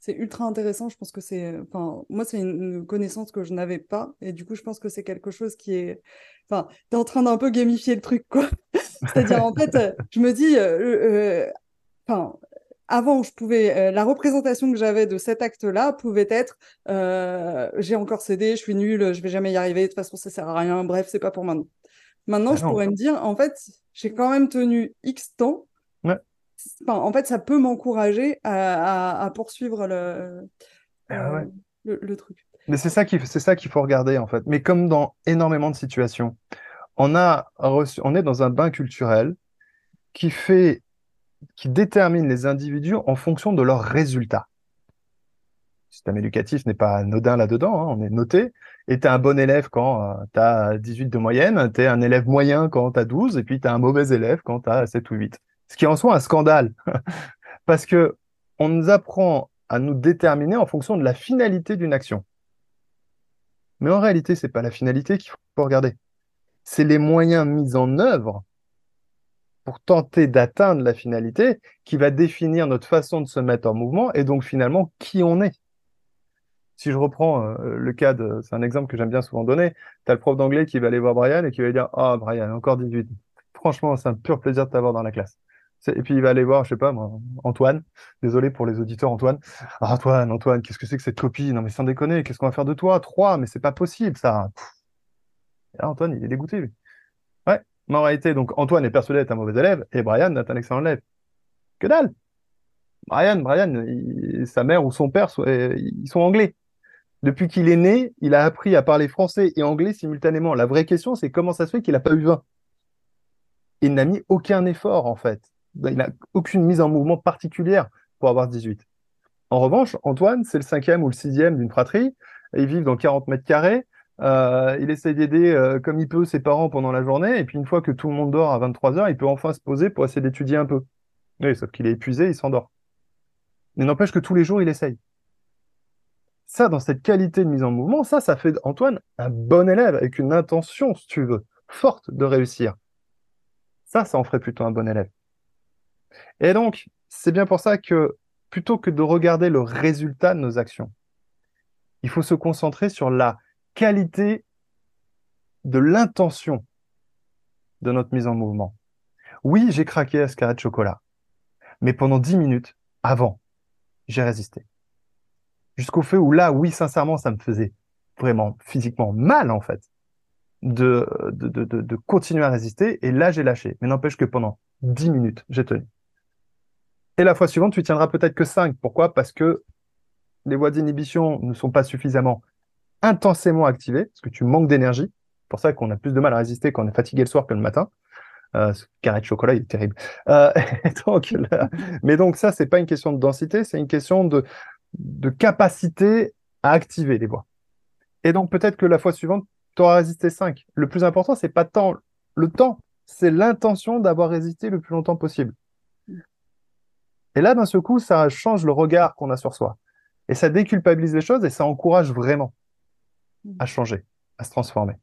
C'est ultra intéressant. Je pense que c'est. Enfin, moi, c'est une connaissance que je n'avais pas. Et du coup, je pense que c'est quelque chose qui est. Enfin, tu es en train d'un peu gamifier le truc, quoi. C'est-à-dire, en fait, je me dis. euh, euh, Enfin, avant, je pouvais, euh, la représentation que j'avais de cet acte-là pouvait être euh, j'ai encore cédé, je suis nulle, je vais jamais y arriver, de toute façon, ça sert à rien, bref, c'est pas pour maintenant. Maintenant, Ah je pourrais me dire en fait, j'ai quand même tenu X temps. Enfin, en fait, ça peut m'encourager à, à- à poursuivre le, Ah ouais. euh, le, le truc. Mais c'est ça qu'il faut regarder en fait. Mais comme dans énormément de situations, on a reçu, on est dans un bain culturel qui fait, qui détermine les individus en fonction de leurs résultats. Le système éducatif n'est pas anodin là-dedans, hein, on est noté. Et tu es un bon élève quand tu as 18 de moyenne, tu es un élève moyen quand tu as 12, et puis tu es un mauvais élève quand tu as 7 ou 8. Ce qui est en soi un scandale, parce que on nous apprend à nous déterminer en fonction de la finalité d'une action. Mais en réalité, c'est pas la finalité qu'il faut regarder. C'est les moyens mis en œuvre pour tenter d'atteindre la finalité qui va définir notre façon de se mettre en mouvement et donc finalement qui on est. Si je reprends euh, le cas de, c'est un exemple que j'aime bien souvent donner, tu as le prof d'anglais qui va aller voir Brian et qui va lui dire Ah, Brian, encore 18. Franchement, c'est un pur plaisir de t'avoir dans la classe. Et puis il va aller voir, je sais pas moi, Antoine. Désolé pour les auditeurs, Antoine. Ah, Antoine, Antoine, qu'est-ce que c'est que cette copie? Non, mais sans déconner, qu'est-ce qu'on va faire de toi? Trois, mais c'est pas possible, ça. Et là, Antoine, il est dégoûté, lui. Ouais, mais en réalité, donc Antoine est persuadé d'être un mauvais élève et Brian est un excellent élève. Que dalle! Brian, Brian, sa mère ou son père, euh, ils sont anglais. Depuis qu'il est né, il a appris à parler français et anglais simultanément. La vraie question, c'est comment ça se fait qu'il n'a pas eu 20? Il n'a mis aucun effort, en fait. Il n'a aucune mise en mouvement particulière pour avoir 18. En revanche, Antoine, c'est le cinquième ou le sixième d'une fratrie. Ils vivent dans 40 mètres carrés. Euh, il essaie d'aider euh, comme il peut ses parents pendant la journée. Et puis, une fois que tout le monde dort à 23 heures, il peut enfin se poser pour essayer d'étudier un peu. Oui, sauf qu'il est épuisé, il s'endort. Mais n'empêche que tous les jours, il essaye. Ça, dans cette qualité de mise en mouvement, ça, ça fait d'Antoine un bon élève avec une intention, si tu veux, forte de réussir. Ça, ça en ferait plutôt un bon élève. Et donc, c'est bien pour ça que plutôt que de regarder le résultat de nos actions, il faut se concentrer sur la qualité de l'intention de notre mise en mouvement. Oui, j'ai craqué à ce carré de chocolat, mais pendant dix minutes, avant, j'ai résisté. Jusqu'au fait où là, oui, sincèrement, ça me faisait vraiment physiquement mal, en fait, de, de, continuer à résister. Et là, j'ai lâché. Mais n'empêche que pendant dix minutes, j'ai tenu. Et la fois suivante, tu tiendras peut-être que cinq. Pourquoi? Parce que les voies d'inhibition ne sont pas suffisamment intensément activées, parce que tu manques d'énergie. C'est pour ça qu'on a plus de mal à résister quand on est fatigué le soir que le matin. Euh, ce carré de chocolat, il est terrible. Euh, mais donc ça, c'est pas une question de densité, c'est une question de, de capacité à activer les voies. Et donc peut-être que la fois suivante, tu auras résisté 5. Le plus important, c'est pas tant le temps, c'est l'intention d'avoir résisté le plus longtemps possible. Et là, d'un seul coup, ça change le regard qu'on a sur soi. Et ça déculpabilise les choses et ça encourage vraiment à changer, à se transformer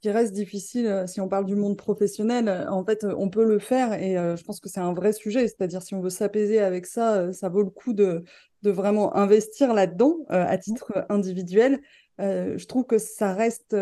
ce qui reste difficile, euh, si on parle du monde professionnel, euh, en fait, on peut le faire et euh, je pense que c'est un vrai sujet. C'est-à-dire, si on veut s'apaiser avec ça, ça vaut le coup de, de vraiment investir là-dedans à titre individuel. je trouve que ça reste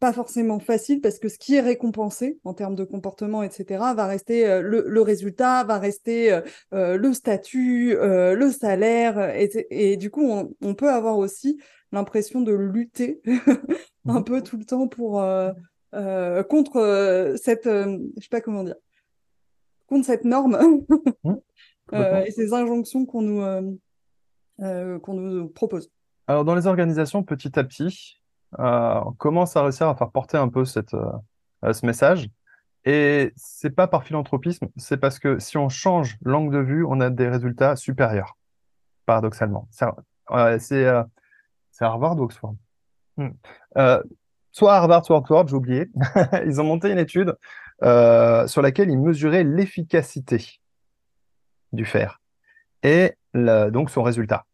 pas forcément facile parce que ce qui est récompensé en termes de comportement, etc., va rester le, résultat, va rester le statut, le salaire. Et, et du coup, on, on, peut avoir aussi l'impression de lutter un peu tout le temps pour euh, euh, contre euh, cette, je sais pas comment dire, contre cette norme et ces injonctions qu'on nous qu'on nous propose. Alors dans les organisations, petit à petit, on commence à réussir à faire porter un peu cette, ce message. Et c'est pas par philanthropisme, c'est parce que si on change l'angle de vue, on a des résultats supérieurs, paradoxalement. C'est c'est Harvard ou Oxford? Hmm. euh, Soit Harvard, soit Oxford, j'ai oublié. ils ont monté une étude euh, sur laquelle ils mesuraient l'efficacité du fer et donc son résultat.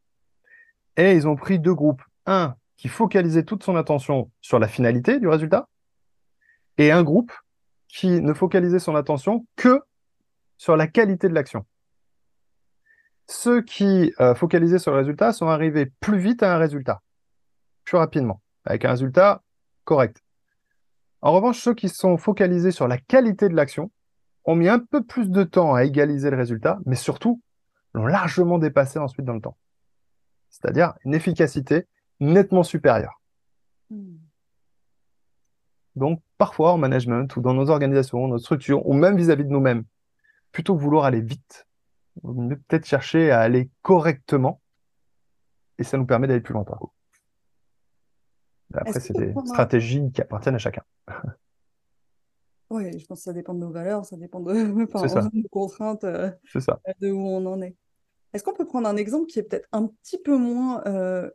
Et ils ont pris deux groupes. Un qui focalisait toute son attention sur la finalité du résultat et un groupe qui ne focalisait son attention que sur la qualité de l'action. Ceux qui euh, focalisaient sur le résultat sont arrivés plus vite à un résultat plus rapidement, avec un résultat correct. En revanche, ceux qui sont focalisés sur la qualité de l'action ont mis un peu plus de temps à égaliser le résultat, mais surtout l'ont largement dépassé ensuite dans le temps. C'est-à-dire une efficacité nettement supérieure. Hmm. Donc, parfois en management ou dans nos organisations, nos structures, ou même vis-à-vis de nous-mêmes, plutôt que vouloir aller vite, peut-être chercher à aller correctement, et ça nous permet d'aller plus longtemps. Après, c'est des stratégies qui appartiennent à chacun. Oui, je pense que ça dépend de nos valeurs, ça dépend de, nos contraintes, euh, de où on en est. Est-ce qu'on peut prendre un exemple qui est peut-être un petit peu moins euh,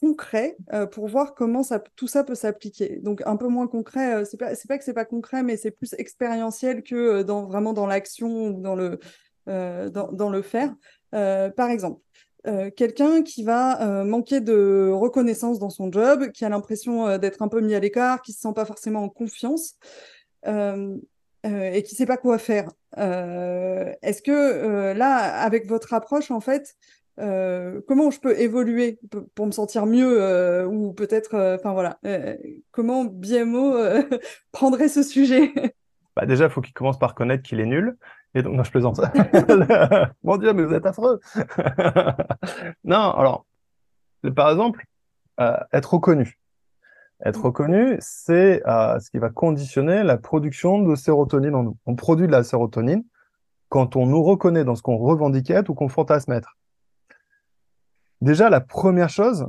concret euh, pour voir comment ça, tout ça peut s'appliquer Donc, un peu moins concret, c'est pas, pas que c'est pas concret, mais c'est plus expérientiel que dans, vraiment dans l'action ou dans le, dans, le faire. par exemple, euh, quelqu'un qui va euh, manquer de reconnaissance dans son job, qui a l'impression euh, d'être un peu mis à l'écart, qui se sent pas forcément en confiance et qui sait pas quoi faire. Est-ce que là, avec votre approche, en fait, comment je peux évoluer pour me sentir mieux ou peut-être, enfin voilà, comment BMO prendrait ce sujet? Bah Déjà, il faut qu'il commence par reconnaître qu'il est nul. Et donc, non, je plaisante. Mon Dieu, mais vous êtes affreux. non, alors, par exemple, euh, être reconnu. Être reconnu, c'est euh, ce qui va conditionner la production de sérotonine en nous. On produit de la sérotonine quand on nous reconnaît dans ce qu'on revendiquait ou qu'on fantasme être. Déjà, la première chose,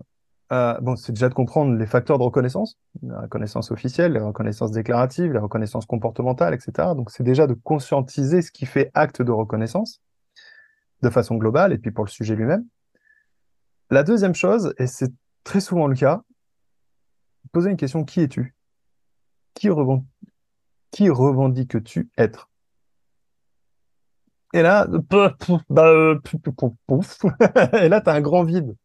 euh, bon, c'est déjà de comprendre les facteurs de reconnaissance, la reconnaissance officielle, les reconnaissances déclaratives, les reconnaissances comportementales, etc. Donc, c'est déjà de conscientiser ce qui fait acte de reconnaissance de façon globale et puis pour le sujet lui-même. La deuxième chose, et c'est très souvent le cas, poser une question qui es-tu? Qui, qui revendiques-tu être? Et là, et là, tu as un grand vide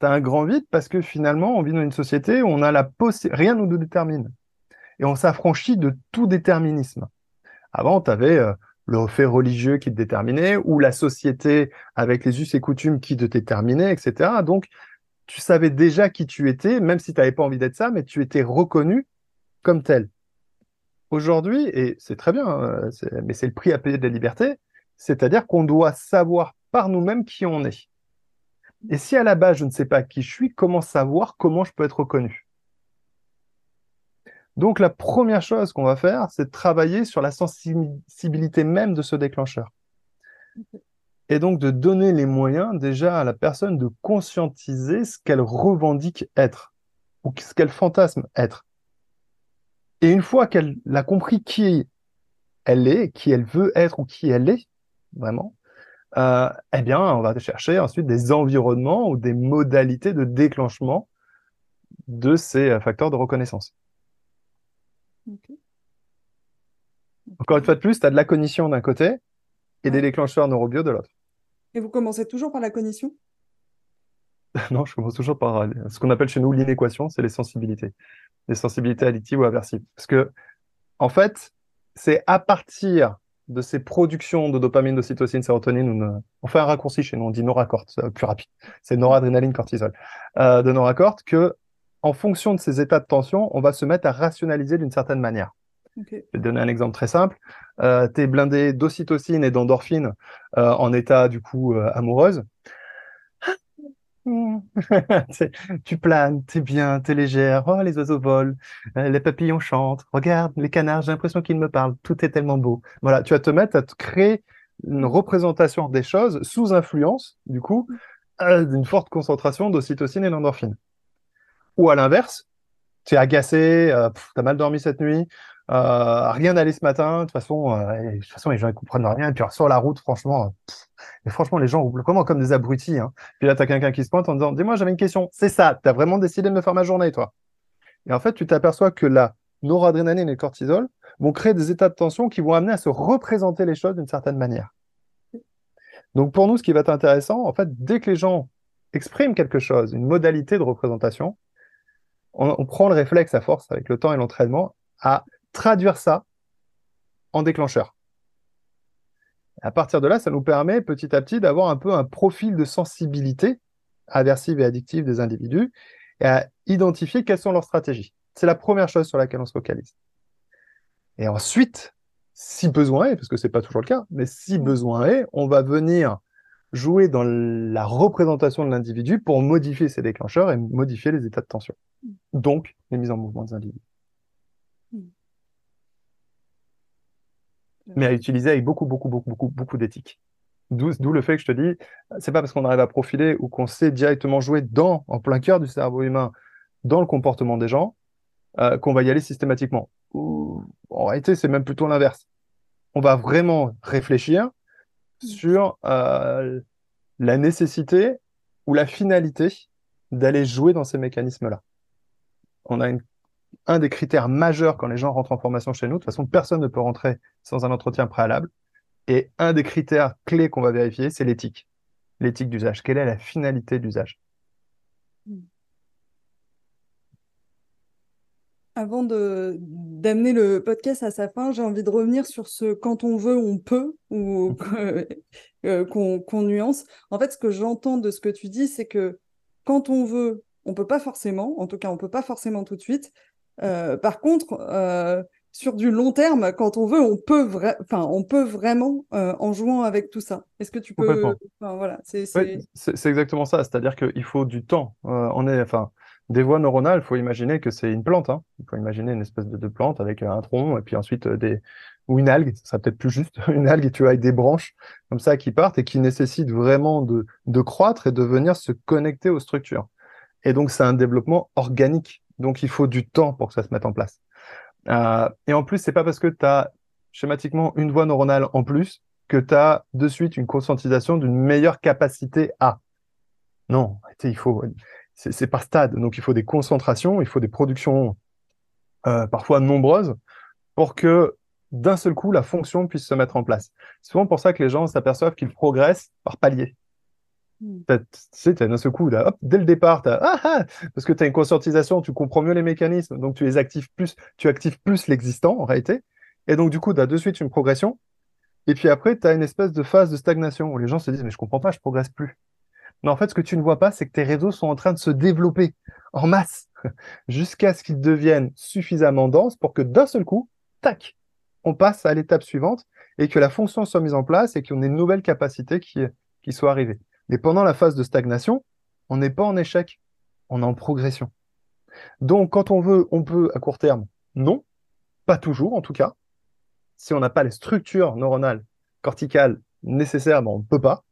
tu as un grand vide parce que finalement, on vit dans une société où on a la possibilité, rien ne nous détermine. Et on s'affranchit de tout déterminisme. Avant, tu avais euh, le fait religieux qui te déterminait, ou la société avec les us et coutumes qui te déterminaient, etc. Donc, tu savais déjà qui tu étais, même si tu n'avais pas envie d'être ça, mais tu étais reconnu comme tel. aujourd'hui, et c'est très bien, hein, mais c'est le prix à payer de la liberté, c'est-à-dire qu'on doit savoir par nous-mêmes qui on est. Et si à la base je ne sais pas qui je suis, comment savoir comment je peux être reconnu? Donc la première chose qu'on va faire, c'est de travailler sur la sensibilité même de ce déclencheur. Et donc de donner les moyens déjà à la personne de conscientiser ce qu'elle revendique être ou ce qu'elle fantasme être. Et une fois qu'elle a compris qui elle est, qui elle veut être ou qui elle est, vraiment, euh, eh bien, on va chercher ensuite des environnements ou des modalités de déclenchement de ces euh, facteurs de reconnaissance. Encore une fois de plus, tu as de la cognition d'un côté et des déclencheurs neurobio de l'autre. Et vous commencez toujours par la cognition? Non, je commence toujours par euh, ce qu'on appelle chez nous l'inéquation, c'est les sensibilités. Les sensibilités addictives ou aversives. Parce que, en fait, c'est à partir de ces productions de dopamine, d'ocytocine, sérotonine, on fait un raccourci chez nous, on dit noracort, c'est plus rapide. C'est noradrénaline, cortisol. Euh, de noracort que, en fonction de ces états de tension, on va se mettre à rationaliser d'une certaine manière. Je vais te donner un exemple très simple. Euh, tu es blindé d'ocytocine et d'endorphine euh, en état du coup euh, amoureuse. tu planes, t'es bien, t'es légère. Oh, les oiseaux volent, euh, les papillons chantent. Regarde, les canards, j'ai l'impression qu'ils me parlent. Tout est tellement beau. Voilà, tu vas te mettre à te créer une représentation des choses sous influence, du coup, euh, d'une forte concentration d'ocytocine et d'endorphine. Ou à l'inverse, tu es agacé, euh, tu as mal dormi cette nuit, euh, rien d'aller ce matin. De toute façon, euh, de toute façon, les gens ne comprennent rien. Et puis sur la route, franchement, mais franchement, les gens roulent comment comme des abrutis. Hein. Puis là, tu as quelqu'un qui se pointe en disant Dis-moi, j'avais une question. C'est ça, tu as vraiment décidé de me faire ma journée, toi. Et en fait, tu t'aperçois que la noradrénaline et le cortisol vont créer des états de tension qui vont amener à se représenter les choses d'une certaine manière. Donc pour nous, ce qui va être intéressant, en fait, dès que les gens expriment quelque chose, une modalité de représentation, on, on prend le réflexe à force avec le temps et l'entraînement à traduire ça en déclencheur. À partir de là, ça nous permet petit à petit d'avoir un peu un profil de sensibilité aversive et addictive des individus et à identifier quelles sont leurs stratégies. C'est la première chose sur laquelle on se focalise. Et ensuite, si besoin est, parce que c'est pas toujours le cas, mais si besoin est, on va venir jouer dans la représentation de l'individu pour modifier ses déclencheurs et modifier les états de tension. Donc, les mises en mouvement des individus. Mais à utiliser avec beaucoup, beaucoup, beaucoup, beaucoup, beaucoup d'éthique. D'où le fait que je te dis, c'est pas parce qu'on arrive à profiler ou qu'on sait directement jouer dans, en plein cœur du cerveau humain, dans le comportement des gens, euh, qu'on va y aller systématiquement. Ou, en réalité, c'est même plutôt l'inverse. On va vraiment réfléchir sur euh, la nécessité ou la finalité d'aller jouer dans ces mécanismes-là. On a une un des critères majeurs quand les gens rentrent en formation chez nous. De toute façon, personne ne peut rentrer sans un entretien préalable. Et un des critères clés qu'on va vérifier, c'est l'éthique. L'éthique d'usage. Quelle est la finalité d'usage Avant d'amener le podcast à sa fin, j'ai envie de revenir sur ce quand on veut, on peut, ou euh, qu'on nuance. En fait, ce que j'entends de ce que tu dis, c'est que quand on veut, on peut pas forcément, en tout cas, on peut pas forcément tout de suite. Euh, par contre, euh, sur du long terme, quand on veut, on peut, enfin, on peut vraiment euh, en jouant avec tout ça. Est-ce que tu peux. voilà, c'est exactement ça. C'est-à-dire qu'il faut du temps. on est, enfin, des voies neuronales, il faut imaginer que c'est une plante. Hein. Il faut imaginer une espèce de, plante avec un tronc et puis ensuite des. Ou une algue, ça serait peut-être plus juste, une algue, tu vois, avec des branches comme ça qui partent et qui nécessitent vraiment de, de croître et de venir se connecter aux structures. Et donc, c'est un développement organique donc, il faut du temps pour que ça se mette en place. Euh, et en plus, c'est pas parce que tu as schématiquement une voie neuronale en plus que tu as de suite une conscientisation d'une meilleure capacité à. Non, il faut, c'est par stade. Donc, il faut des concentrations, il faut des productions euh, parfois nombreuses pour que d'un seul coup, la fonction puisse se mettre en place. C'est souvent pour ça que les gens s'aperçoivent qu'ils progressent par paliers. Hmm. Tu sais, d'un seul coup, dès le départ, ah, ah, parce que tu as une conscientisation, tu comprends mieux les mécanismes, donc tu les actives plus, tu actives plus l'existant en réalité. Et donc, du coup, tu as de suite une progression. Et puis après, tu as une espèce de phase de stagnation où les gens se disent, mais je comprends pas, je progresse plus. Mais en fait, ce que tu ne vois pas, c'est que tes réseaux sont en train de se développer en masse jusqu'à ce qu'ils deviennent suffisamment denses pour que d'un seul coup, tac, on passe à l'étape suivante et que la fonction soit mise en place et qu'on ait une nouvelle capacité qui, qui soit arrivée. Mais pendant la phase de stagnation, on n'est pas en échec, on est en progression. Donc, quand on veut, on peut à court terme. Non, pas toujours en tout cas. Si on n'a pas les structures neuronales corticales nécessaires, ben, on ne peut pas,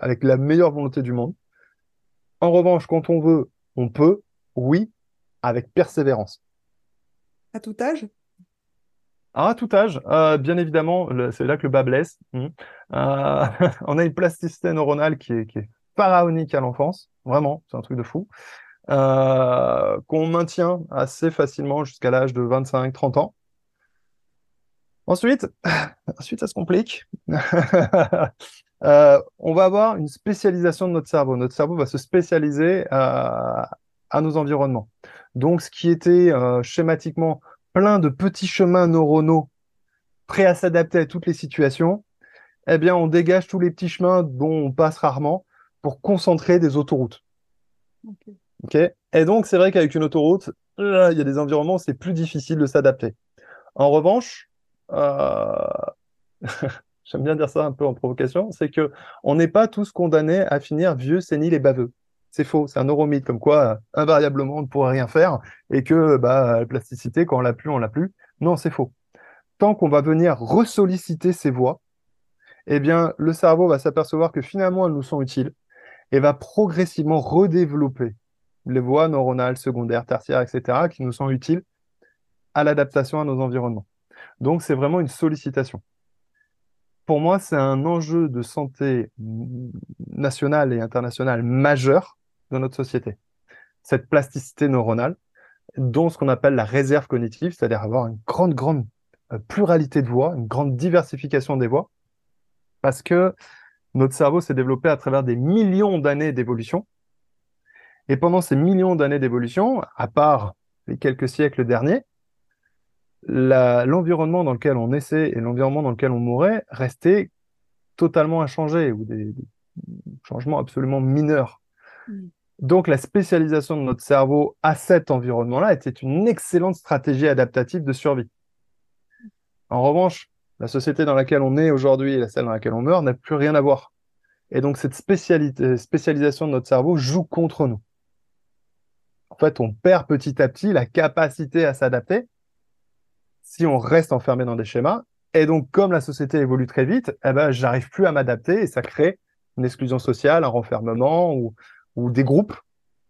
avec la meilleure volonté du monde. En revanche, quand on veut, on peut, oui, avec persévérance. À tout âge? Ah, à tout âge, euh, bien évidemment, c'est là que le bas blesse. Hmm. Euh, on a une plasticité neuronale qui est, qui est pharaonique à l'enfance, vraiment, c'est un truc de fou, euh, qu'on maintient assez facilement jusqu'à l'âge de 25-30 ans. Ensuite, ensuite, ça se complique. On va avoir une spécialisation de notre cerveau. Notre cerveau va se spécialiser à, nos environnements. Donc, ce qui était schématiquement plein de petits chemins neuronaux prêts à s'adapter à toutes les situations, eh bien, on dégage tous les petits chemins dont on passe rarement pour concentrer des autoroutes. Et donc, c'est vrai qu'avec une autoroute, euh, il y a des environnements où c'est plus difficile de s'adapter. En revanche, euh, j'aime bien dire ça un peu en provocation, c'est que on n'est pas tous condamnés à finir vieux, séniles et baveux. C'est faux, c'est un neuromythe, comme quoi, invariablement, on ne pourrait rien faire et que bah, la plasticité, quand on l'a plus, on l'a plus. Non, c'est faux. Tant qu'on va venir ressolliciter ces voies, eh bien, le cerveau va s'apercevoir que finalement, elles nous sont utiles et va progressivement redévelopper les voies neuronales secondaires, tertiaires, etc., qui nous sont utiles à l'adaptation à nos environnements. Donc, c'est vraiment une sollicitation. Pour moi, c'est un enjeu de santé nationale et internationale majeur de notre société. Cette plasticité neuronale, dont ce qu'on appelle la réserve cognitive, c'est-à-dire avoir une grande, grande euh, pluralité de voix, une grande diversification des voix, parce que notre cerveau s'est développé à travers des millions d'années d'évolution. Et pendant ces millions d'années d'évolution, à part les quelques siècles derniers, l'environnement dans lequel on naissait et l'environnement dans lequel on mourait restaient totalement inchangés ou des, des changements absolument mineurs. Mm. Donc la spécialisation de notre cerveau à cet environnement-là était une excellente stratégie adaptative de survie. En revanche, la société dans laquelle on est aujourd'hui et la celle dans laquelle on meurt n'a plus rien à voir. Et donc cette spécialisation de notre cerveau joue contre nous. En fait, on perd petit à petit la capacité à s'adapter si on reste enfermé dans des schémas. Et donc, comme la société évolue très vite, eh ben, j'arrive plus à m'adapter et ça crée une exclusion sociale, un renfermement ou, ou des groupes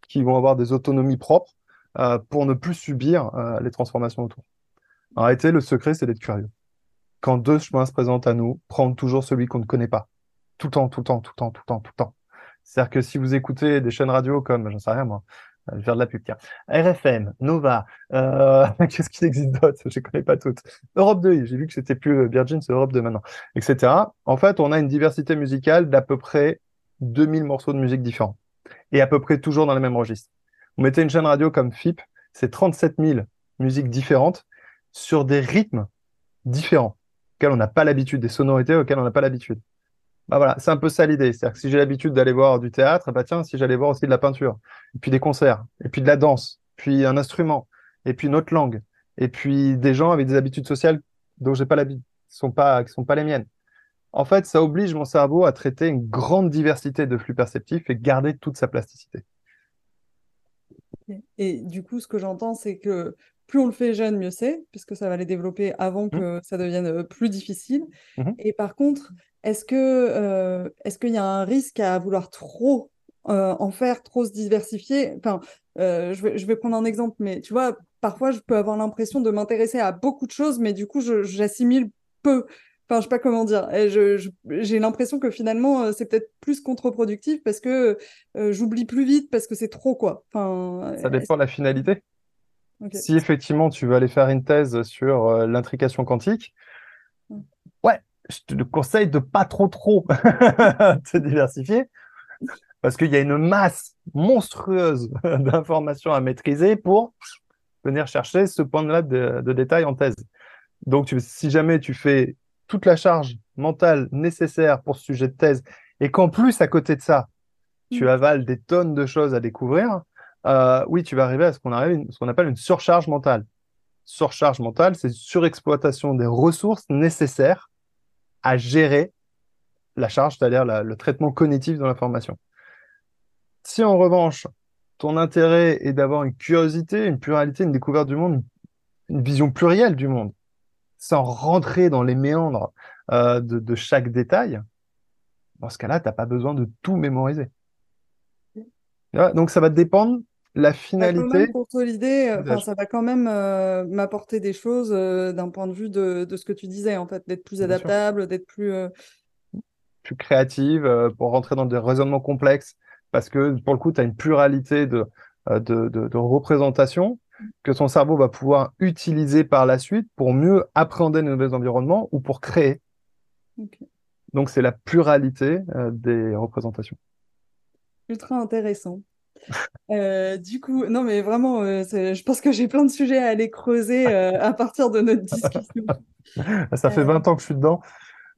qui vont avoir des autonomies propres euh, pour ne plus subir euh, les transformations autour. En réalité, le secret, c'est d'être curieux quand deux chemins se présentent à nous, prendre toujours celui qu'on ne connaît pas. Tout le temps, tout le temps, tout le temps, tout le temps, tout le temps. C'est-à-dire que si vous écoutez des chaînes radio comme, j'en sais rien moi, je vais faire de la pub, tiens. RFM, Nova, euh, qu'est-ce qui existe d'autre? Je ne connais pas toutes. Europe 2, j'ai vu que c'était plus Virgin, c'est Europe 2 maintenant, etc. En fait, on a une diversité musicale d'à peu près 2000 morceaux de musique différents. Et à peu près toujours dans les mêmes registres. Vous mettez une chaîne radio comme FIP, c'est 37 000 musiques différentes sur des rythmes différents on n'a pas l'habitude, des sonorités auxquelles on n'a pas l'habitude. Bah voilà, c'est un peu ça l'idée. C'est-à-dire que si j'ai l'habitude d'aller voir du théâtre, bah tiens, si j'allais voir aussi de la peinture, et puis des concerts, et puis de la danse, puis un instrument, et puis une autre langue, et puis des gens avec des habitudes sociales dont j'ai pas l'habitude, qui sont pas, qui sont pas les miennes. En fait, ça oblige mon cerveau à traiter une grande diversité de flux perceptifs et garder toute sa plasticité. Et du coup, ce que j'entends, c'est que plus on le fait jeune, mieux c'est, puisque ça va les développer avant mmh. que ça devienne euh, plus difficile. Mmh Et par contre, est-ce que euh, est-ce qu'il y a un risque à vouloir trop euh, en faire, trop se diversifier? Enfin, je, vais, je vais prendre un exemple, mais tu vois, parfois je peux avoir l'impression de m'intéresser à beaucoup de choses, mais du coup, j'assimile peu. Enfin, je sais pas comment dire. J'ai l'impression que finalement, c'est peut-être plus contre-productif parce que j'oublie plus vite parce que c'est trop, quoi. Enfin, ça dépend de la finalité. Si effectivement tu veux aller faire une thèse sur euh, l'intrication quantique, ouais, je te conseille de pas trop trop te diversifier parce qu'il y a une masse monstrueuse d'informations à maîtriser pour venir chercher ce point-là de, détail en thèse. Donc, si jamais tu fais toute la charge mentale nécessaire pour ce sujet de thèse et qu'en plus, à côté de ça, tu mm. avales des tonnes de choses à découvrir, euh, oui, tu vas arriver à ce qu'on appelle une surcharge mentale. surcharge mentale, c'est surexploitation des ressources nécessaires à gérer la charge, c'est-à-dire le traitement cognitif de l'information. Si en revanche, ton intérêt est d'avoir une curiosité, une pluralité, une découverte du monde, une vision plurielle du monde, sans rentrer dans les méandres euh, de, chaque détail, dans ce cas-là, tu n'as pas besoin de tout mémoriser. Donc ça va dépendre la finalité. pour euh, ça va quand même euh, m'apporter des choses d'un point de vue de, ce que tu disais, en fait, d'être plus adaptable, d'être plus plus créative pour rentrer dans des raisonnements complexes parce que pour le coup, tu as une pluralité de, de, de représentations que son cerveau va pouvoir utiliser par la suite pour mieux appréhender les nouveaux environnements ou pour créer. Donc c'est la pluralité euh, des représentations. Ultra intéressant. Euh, du coup, non mais vraiment, euh, je pense que j'ai plein de sujets à aller creuser à partir de notre discussion. Ça fait 20 ans que je suis dedans.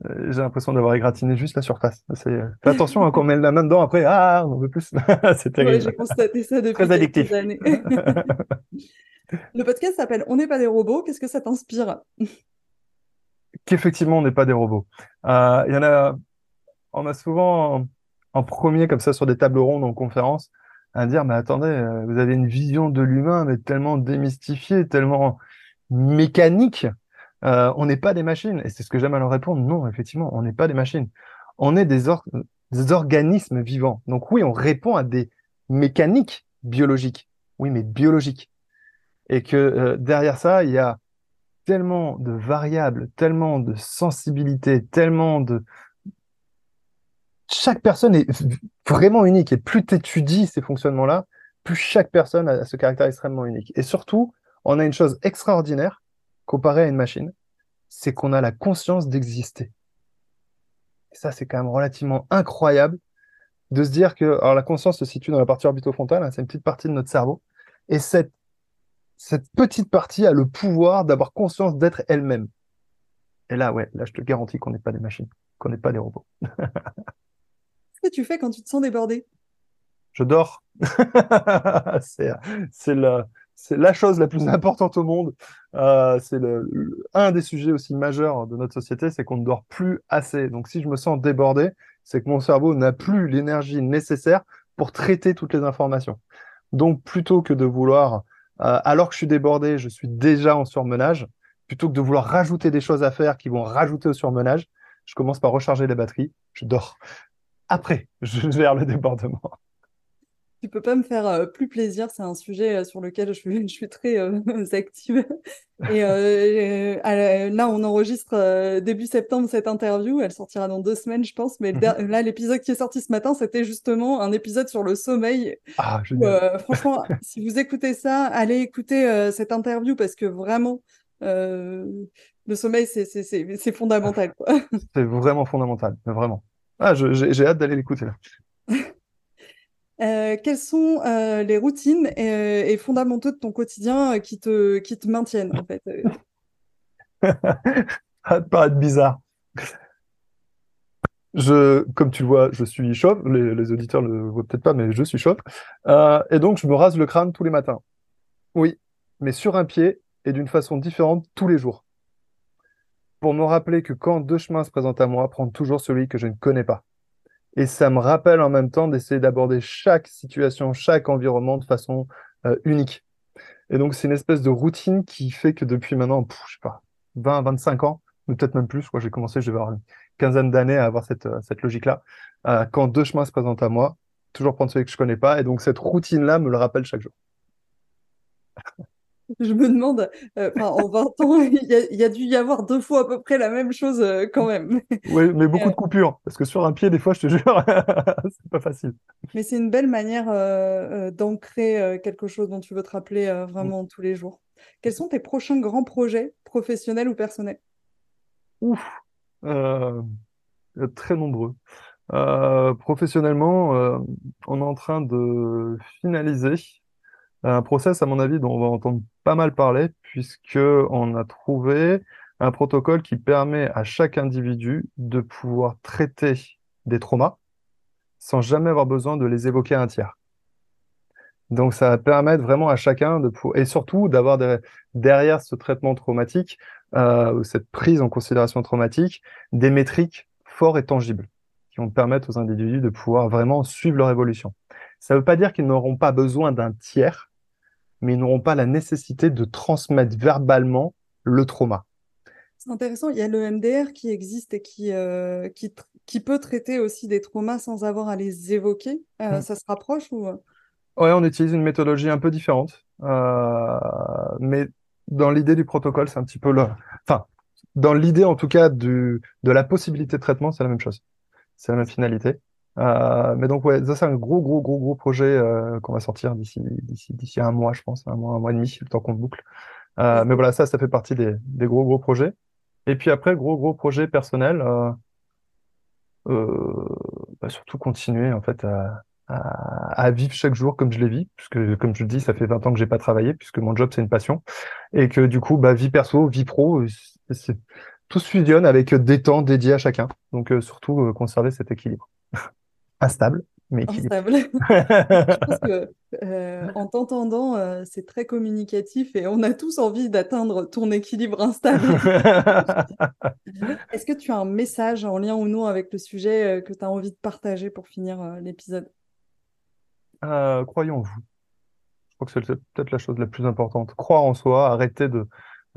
J'ai l'impression d'avoir égratigné juste la surface. Fais attention hein, quand on met la main dedans, après, ah, on veut plus. c'est terrible. j'ai constaté ça depuis quelques années. Le podcast s'appelle On n'est pas des robots. Qu'est-ce que ça t'inspire? Qu'effectivement, on n'est pas des robots. Euh, il y en a, on a souvent en, premier, comme ça, sur des tables rondes en conférence, à dire, mais attendez, euh, vous avez une vision de l'humain, mais tellement démystifiée, tellement mécanique. Euh, on n'est pas des machines. Et c'est ce que j'aime à leur répondre. Non, effectivement, on n'est pas des machines. On est des, organismes vivants. Donc oui, on répond à des mécaniques biologiques. Oui, mais biologiques et que euh, derrière ça, il y a tellement de variables, tellement de sensibilité, tellement de... Chaque personne est vraiment unique, et plus tu étudies ces fonctionnements-là, plus chaque personne a ce caractère extrêmement unique. Et surtout, on a une chose extraordinaire comparée à une machine, c'est qu'on a la conscience d'exister. Et ça, c'est quand même relativement incroyable de se dire que alors la conscience se situe dans la partie orbitofrontale, hein, c'est une petite partie de notre cerveau, et cette cette petite partie a le pouvoir d'avoir conscience d'être elle-même. Et là, ouais, là, je te garantis qu'on n'est pas des machines, qu'on n'est pas des robots. Qu'est-ce que tu fais quand tu te sens débordé? Je dors. c'est la, la chose la plus importante au monde. Euh, c'est un des sujets aussi majeurs de notre société, c'est qu'on ne dort plus assez. Donc, si je me sens débordé, c'est que mon cerveau n'a plus l'énergie nécessaire pour traiter toutes les informations. Donc, plutôt que de vouloir euh, alors que je suis débordé, je suis déjà en surmenage, plutôt que de vouloir rajouter des choses à faire qui vont rajouter au surmenage, je commence par recharger les batteries, je dors. Après, je gère le débordement tu peux pas me faire euh, plus plaisir. C'est un sujet euh, sur lequel je suis, je suis très euh, active. Et là, on enregistre début septembre cette interview. Elle sortira dans deux semaines, je pense. Mais mhm. là, l'épisode qui est sorti ce matin, c'était justement un épisode sur le sommeil. Ah, franchement, si vous écoutez ça, allez écouter cette interview parce que vraiment, le sommeil, c'est fondamental. C'est vraiment fondamental, vraiment. Ah, j'ai hâte d'aller l'écouter là. Euh, quelles sont euh, les routines et, et, fondamentaux de ton quotidien euh, qui te, qui te maintiennent en fait Ça te paraître bizarre. Je, comme tu le vois, je suis chauve. Les, les auditeurs ne le voient peut-être pas, mais je suis chauve. et donc, je me rase le crâne tous les matins. Oui, mais sur un pied et d'une façon différente tous les jours. Pour me rappeler que quand deux chemins se présentent à moi, prendre toujours celui que je ne connais pas. Et ça me rappelle en même temps d'essayer d'aborder chaque situation, chaque environnement de façon euh, unique. Et donc, c'est une espèce de routine qui fait que depuis maintenant, je sais pas, 20, 25 ans, ou peut-être même plus, que j'ai commencé, je vais avoir une quinzaine d'années à avoir cette, euh, cette logique-là. Euh, quand deux chemins se présentent à moi, toujours prendre celui que je connais pas. Et donc, cette routine-là me le rappelle chaque jour. Je me demande, euh, en 20 ans, il y, a, dû y avoir deux fois à peu près la même chose euh, quand même. Oui, mais beaucoup de euh, coupures, parce que sur un pied, des fois, je te jure, c'est pas facile. Mais c'est une belle manière d'ancrer quelque chose dont tu veux te rappeler vraiment tous les jours. Quels sont tes prochains grands projets, professionnels ou personnels? Ouf, très nombreux. professionnellement, on est en train de finaliser un process, à mon avis, dont on va entendre pas mal parler, puisqu'on a trouvé un protocole qui permet à chaque individu de pouvoir traiter des traumas sans jamais avoir besoin de les évoquer à un tiers. Donc, ça va permettre vraiment à chacun de et surtout d'avoir derrière ce traitement traumatique, euh, cette prise en considération traumatique, des métriques forts et tangibles qui vont permettre aux individus de pouvoir vraiment suivre leur évolution. Ça ne veut pas dire qu'ils n'auront pas besoin d'un tiers, mais ils n'auront pas la nécessité de transmettre verbalement le trauma. C'est intéressant, il y a le MDR qui existe et qui, euh, qui, qui, peut traiter aussi des traumas sans avoir à les évoquer. Euh, mm. Ça se rapproche ou Ouais, on utilise une méthodologie un peu différente, euh, mais dans l'idée du protocole, c'est un petit peu le... Enfin, dans l'idée en tout cas du, de la possibilité de traitement, c'est la même chose. C'est la même finalité. Euh, mais donc ouais, ça c'est un gros gros gros gros projet euh, qu'on va sortir d'ici d'ici d'ici un mois, je pense, un mois un mois et demi, le temps qu'on boucle. Euh, mais voilà, ça ça fait partie des, des gros gros projets. Et puis après, gros gros projet personnel, euh, euh, bah, surtout continuer en fait à, à, vivre chaque jour comme je l'ai vis, puisque comme je le dis, ça fait 20 ans que j'ai pas travaillé, puisque mon job c'est une passion, et que du coup, bah, vie perso, vie pro, tout se fusionne avec des temps dédiés à chacun. Donc euh, surtout conserver cet équilibre. Instable, mais Instable. je pense que euh, en t'entendant, c'est très communicatif et on a tous envie d'atteindre ton équilibre instable. Est-ce que tu as un message en lien ou non avec le sujet que tu as envie de partager pour finir l'épisode? Euh, croyons en vous. Je crois que c'est peut-être la chose la plus importante. Croire en soi, arrêter de,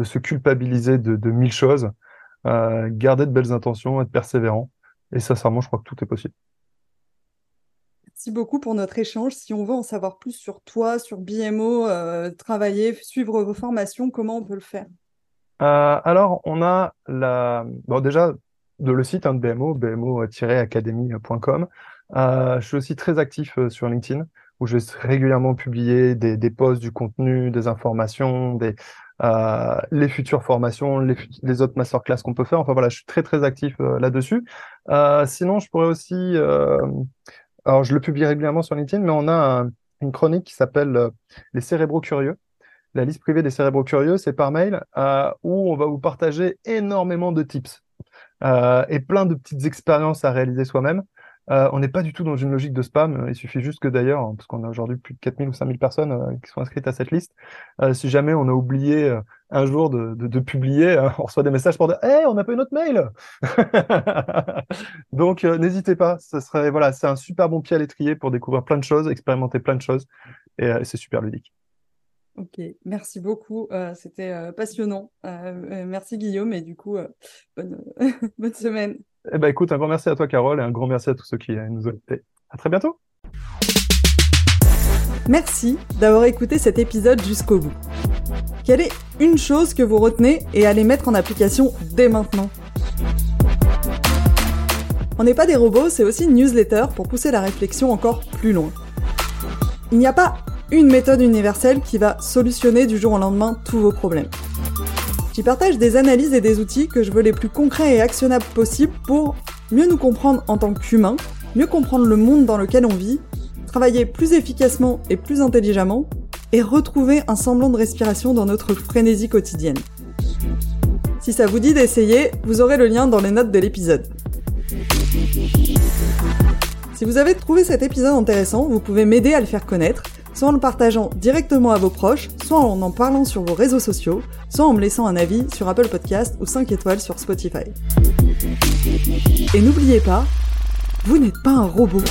se culpabiliser de, mille choses, euh, garder de belles intentions, être persévérant. Et sincèrement, je crois que tout est possible. Merci beaucoup pour notre échange. Si on veut en savoir plus sur toi, sur BMO, euh, travailler, suivre vos formations, comment on peut le faire? Alors, on a la... Bon, déjà, de le site hein, de BMO, bmo-academy.com. Euh, je suis aussi très actif euh, sur LinkedIn, où je vais régulièrement publier des, posts, du contenu, des informations, des, euh, les futures formations, les, autres masterclass qu'on peut faire. Enfin voilà, je suis très très actif euh, là-dessus. Euh, sinon, je pourrais aussi, alors je le publie régulièrement sur LinkedIn, mais on a une chronique qui s'appelle Les cérébraux curieux. La liste privée des cérébraux curieux, c'est par mail, où on va vous partager énormément de tips et plein de petites expériences à réaliser soi-même. Euh, on n'est pas du tout dans une logique de spam. Il suffit juste que d'ailleurs, hein, parce qu'on a aujourd'hui plus de 4000 ou 5000 personnes euh, qui sont inscrites à cette liste, euh, si jamais on a oublié un jour de, publier, on reçoit des messages pour dire Hey, on n'a pas eu notre mail Donc n'hésitez pas, ce serait voilà, c'est un super bon pied à l'étrier pour découvrir plein de choses, expérimenter plein de choses, et c'est super ludique. Ok, merci beaucoup. C'était passionnant. merci Guillaume, et du coup, bonne semaine. Eh ben, écoute, un grand merci à toi, Carole, et un grand merci à tous ceux qui nous ont écoutés. À très bientôt. Merci d'avoir écouté cet épisode jusqu'au bout. Quelle est une chose que vous retenez et allez mettre en application dès maintenant? On n'est pas des robots, c'est aussi une newsletter pour pousser la réflexion encore plus loin. Il n'y a pas une méthode universelle qui va solutionner du jour au lendemain tous vos problèmes. J'y partage des analyses et des outils que je veux les plus concrets et actionnables possibles pour mieux nous comprendre en tant qu'humains, mieux comprendre le monde dans lequel on vit, travailler plus efficacement et plus intelligemment, et retrouver un semblant de respiration dans notre frénésie quotidienne. Si ça vous dit d'essayer, vous aurez le lien dans les notes de l'épisode. Si vous avez trouvé cet épisode intéressant, vous pouvez m'aider à le faire connaître soit en le partageant directement à vos proches, soit en en parlant sur vos réseaux sociaux, soit en me laissant un avis sur Apple Podcast ou 5 étoiles sur Spotify. Et n'oubliez pas, vous n'êtes pas un robot.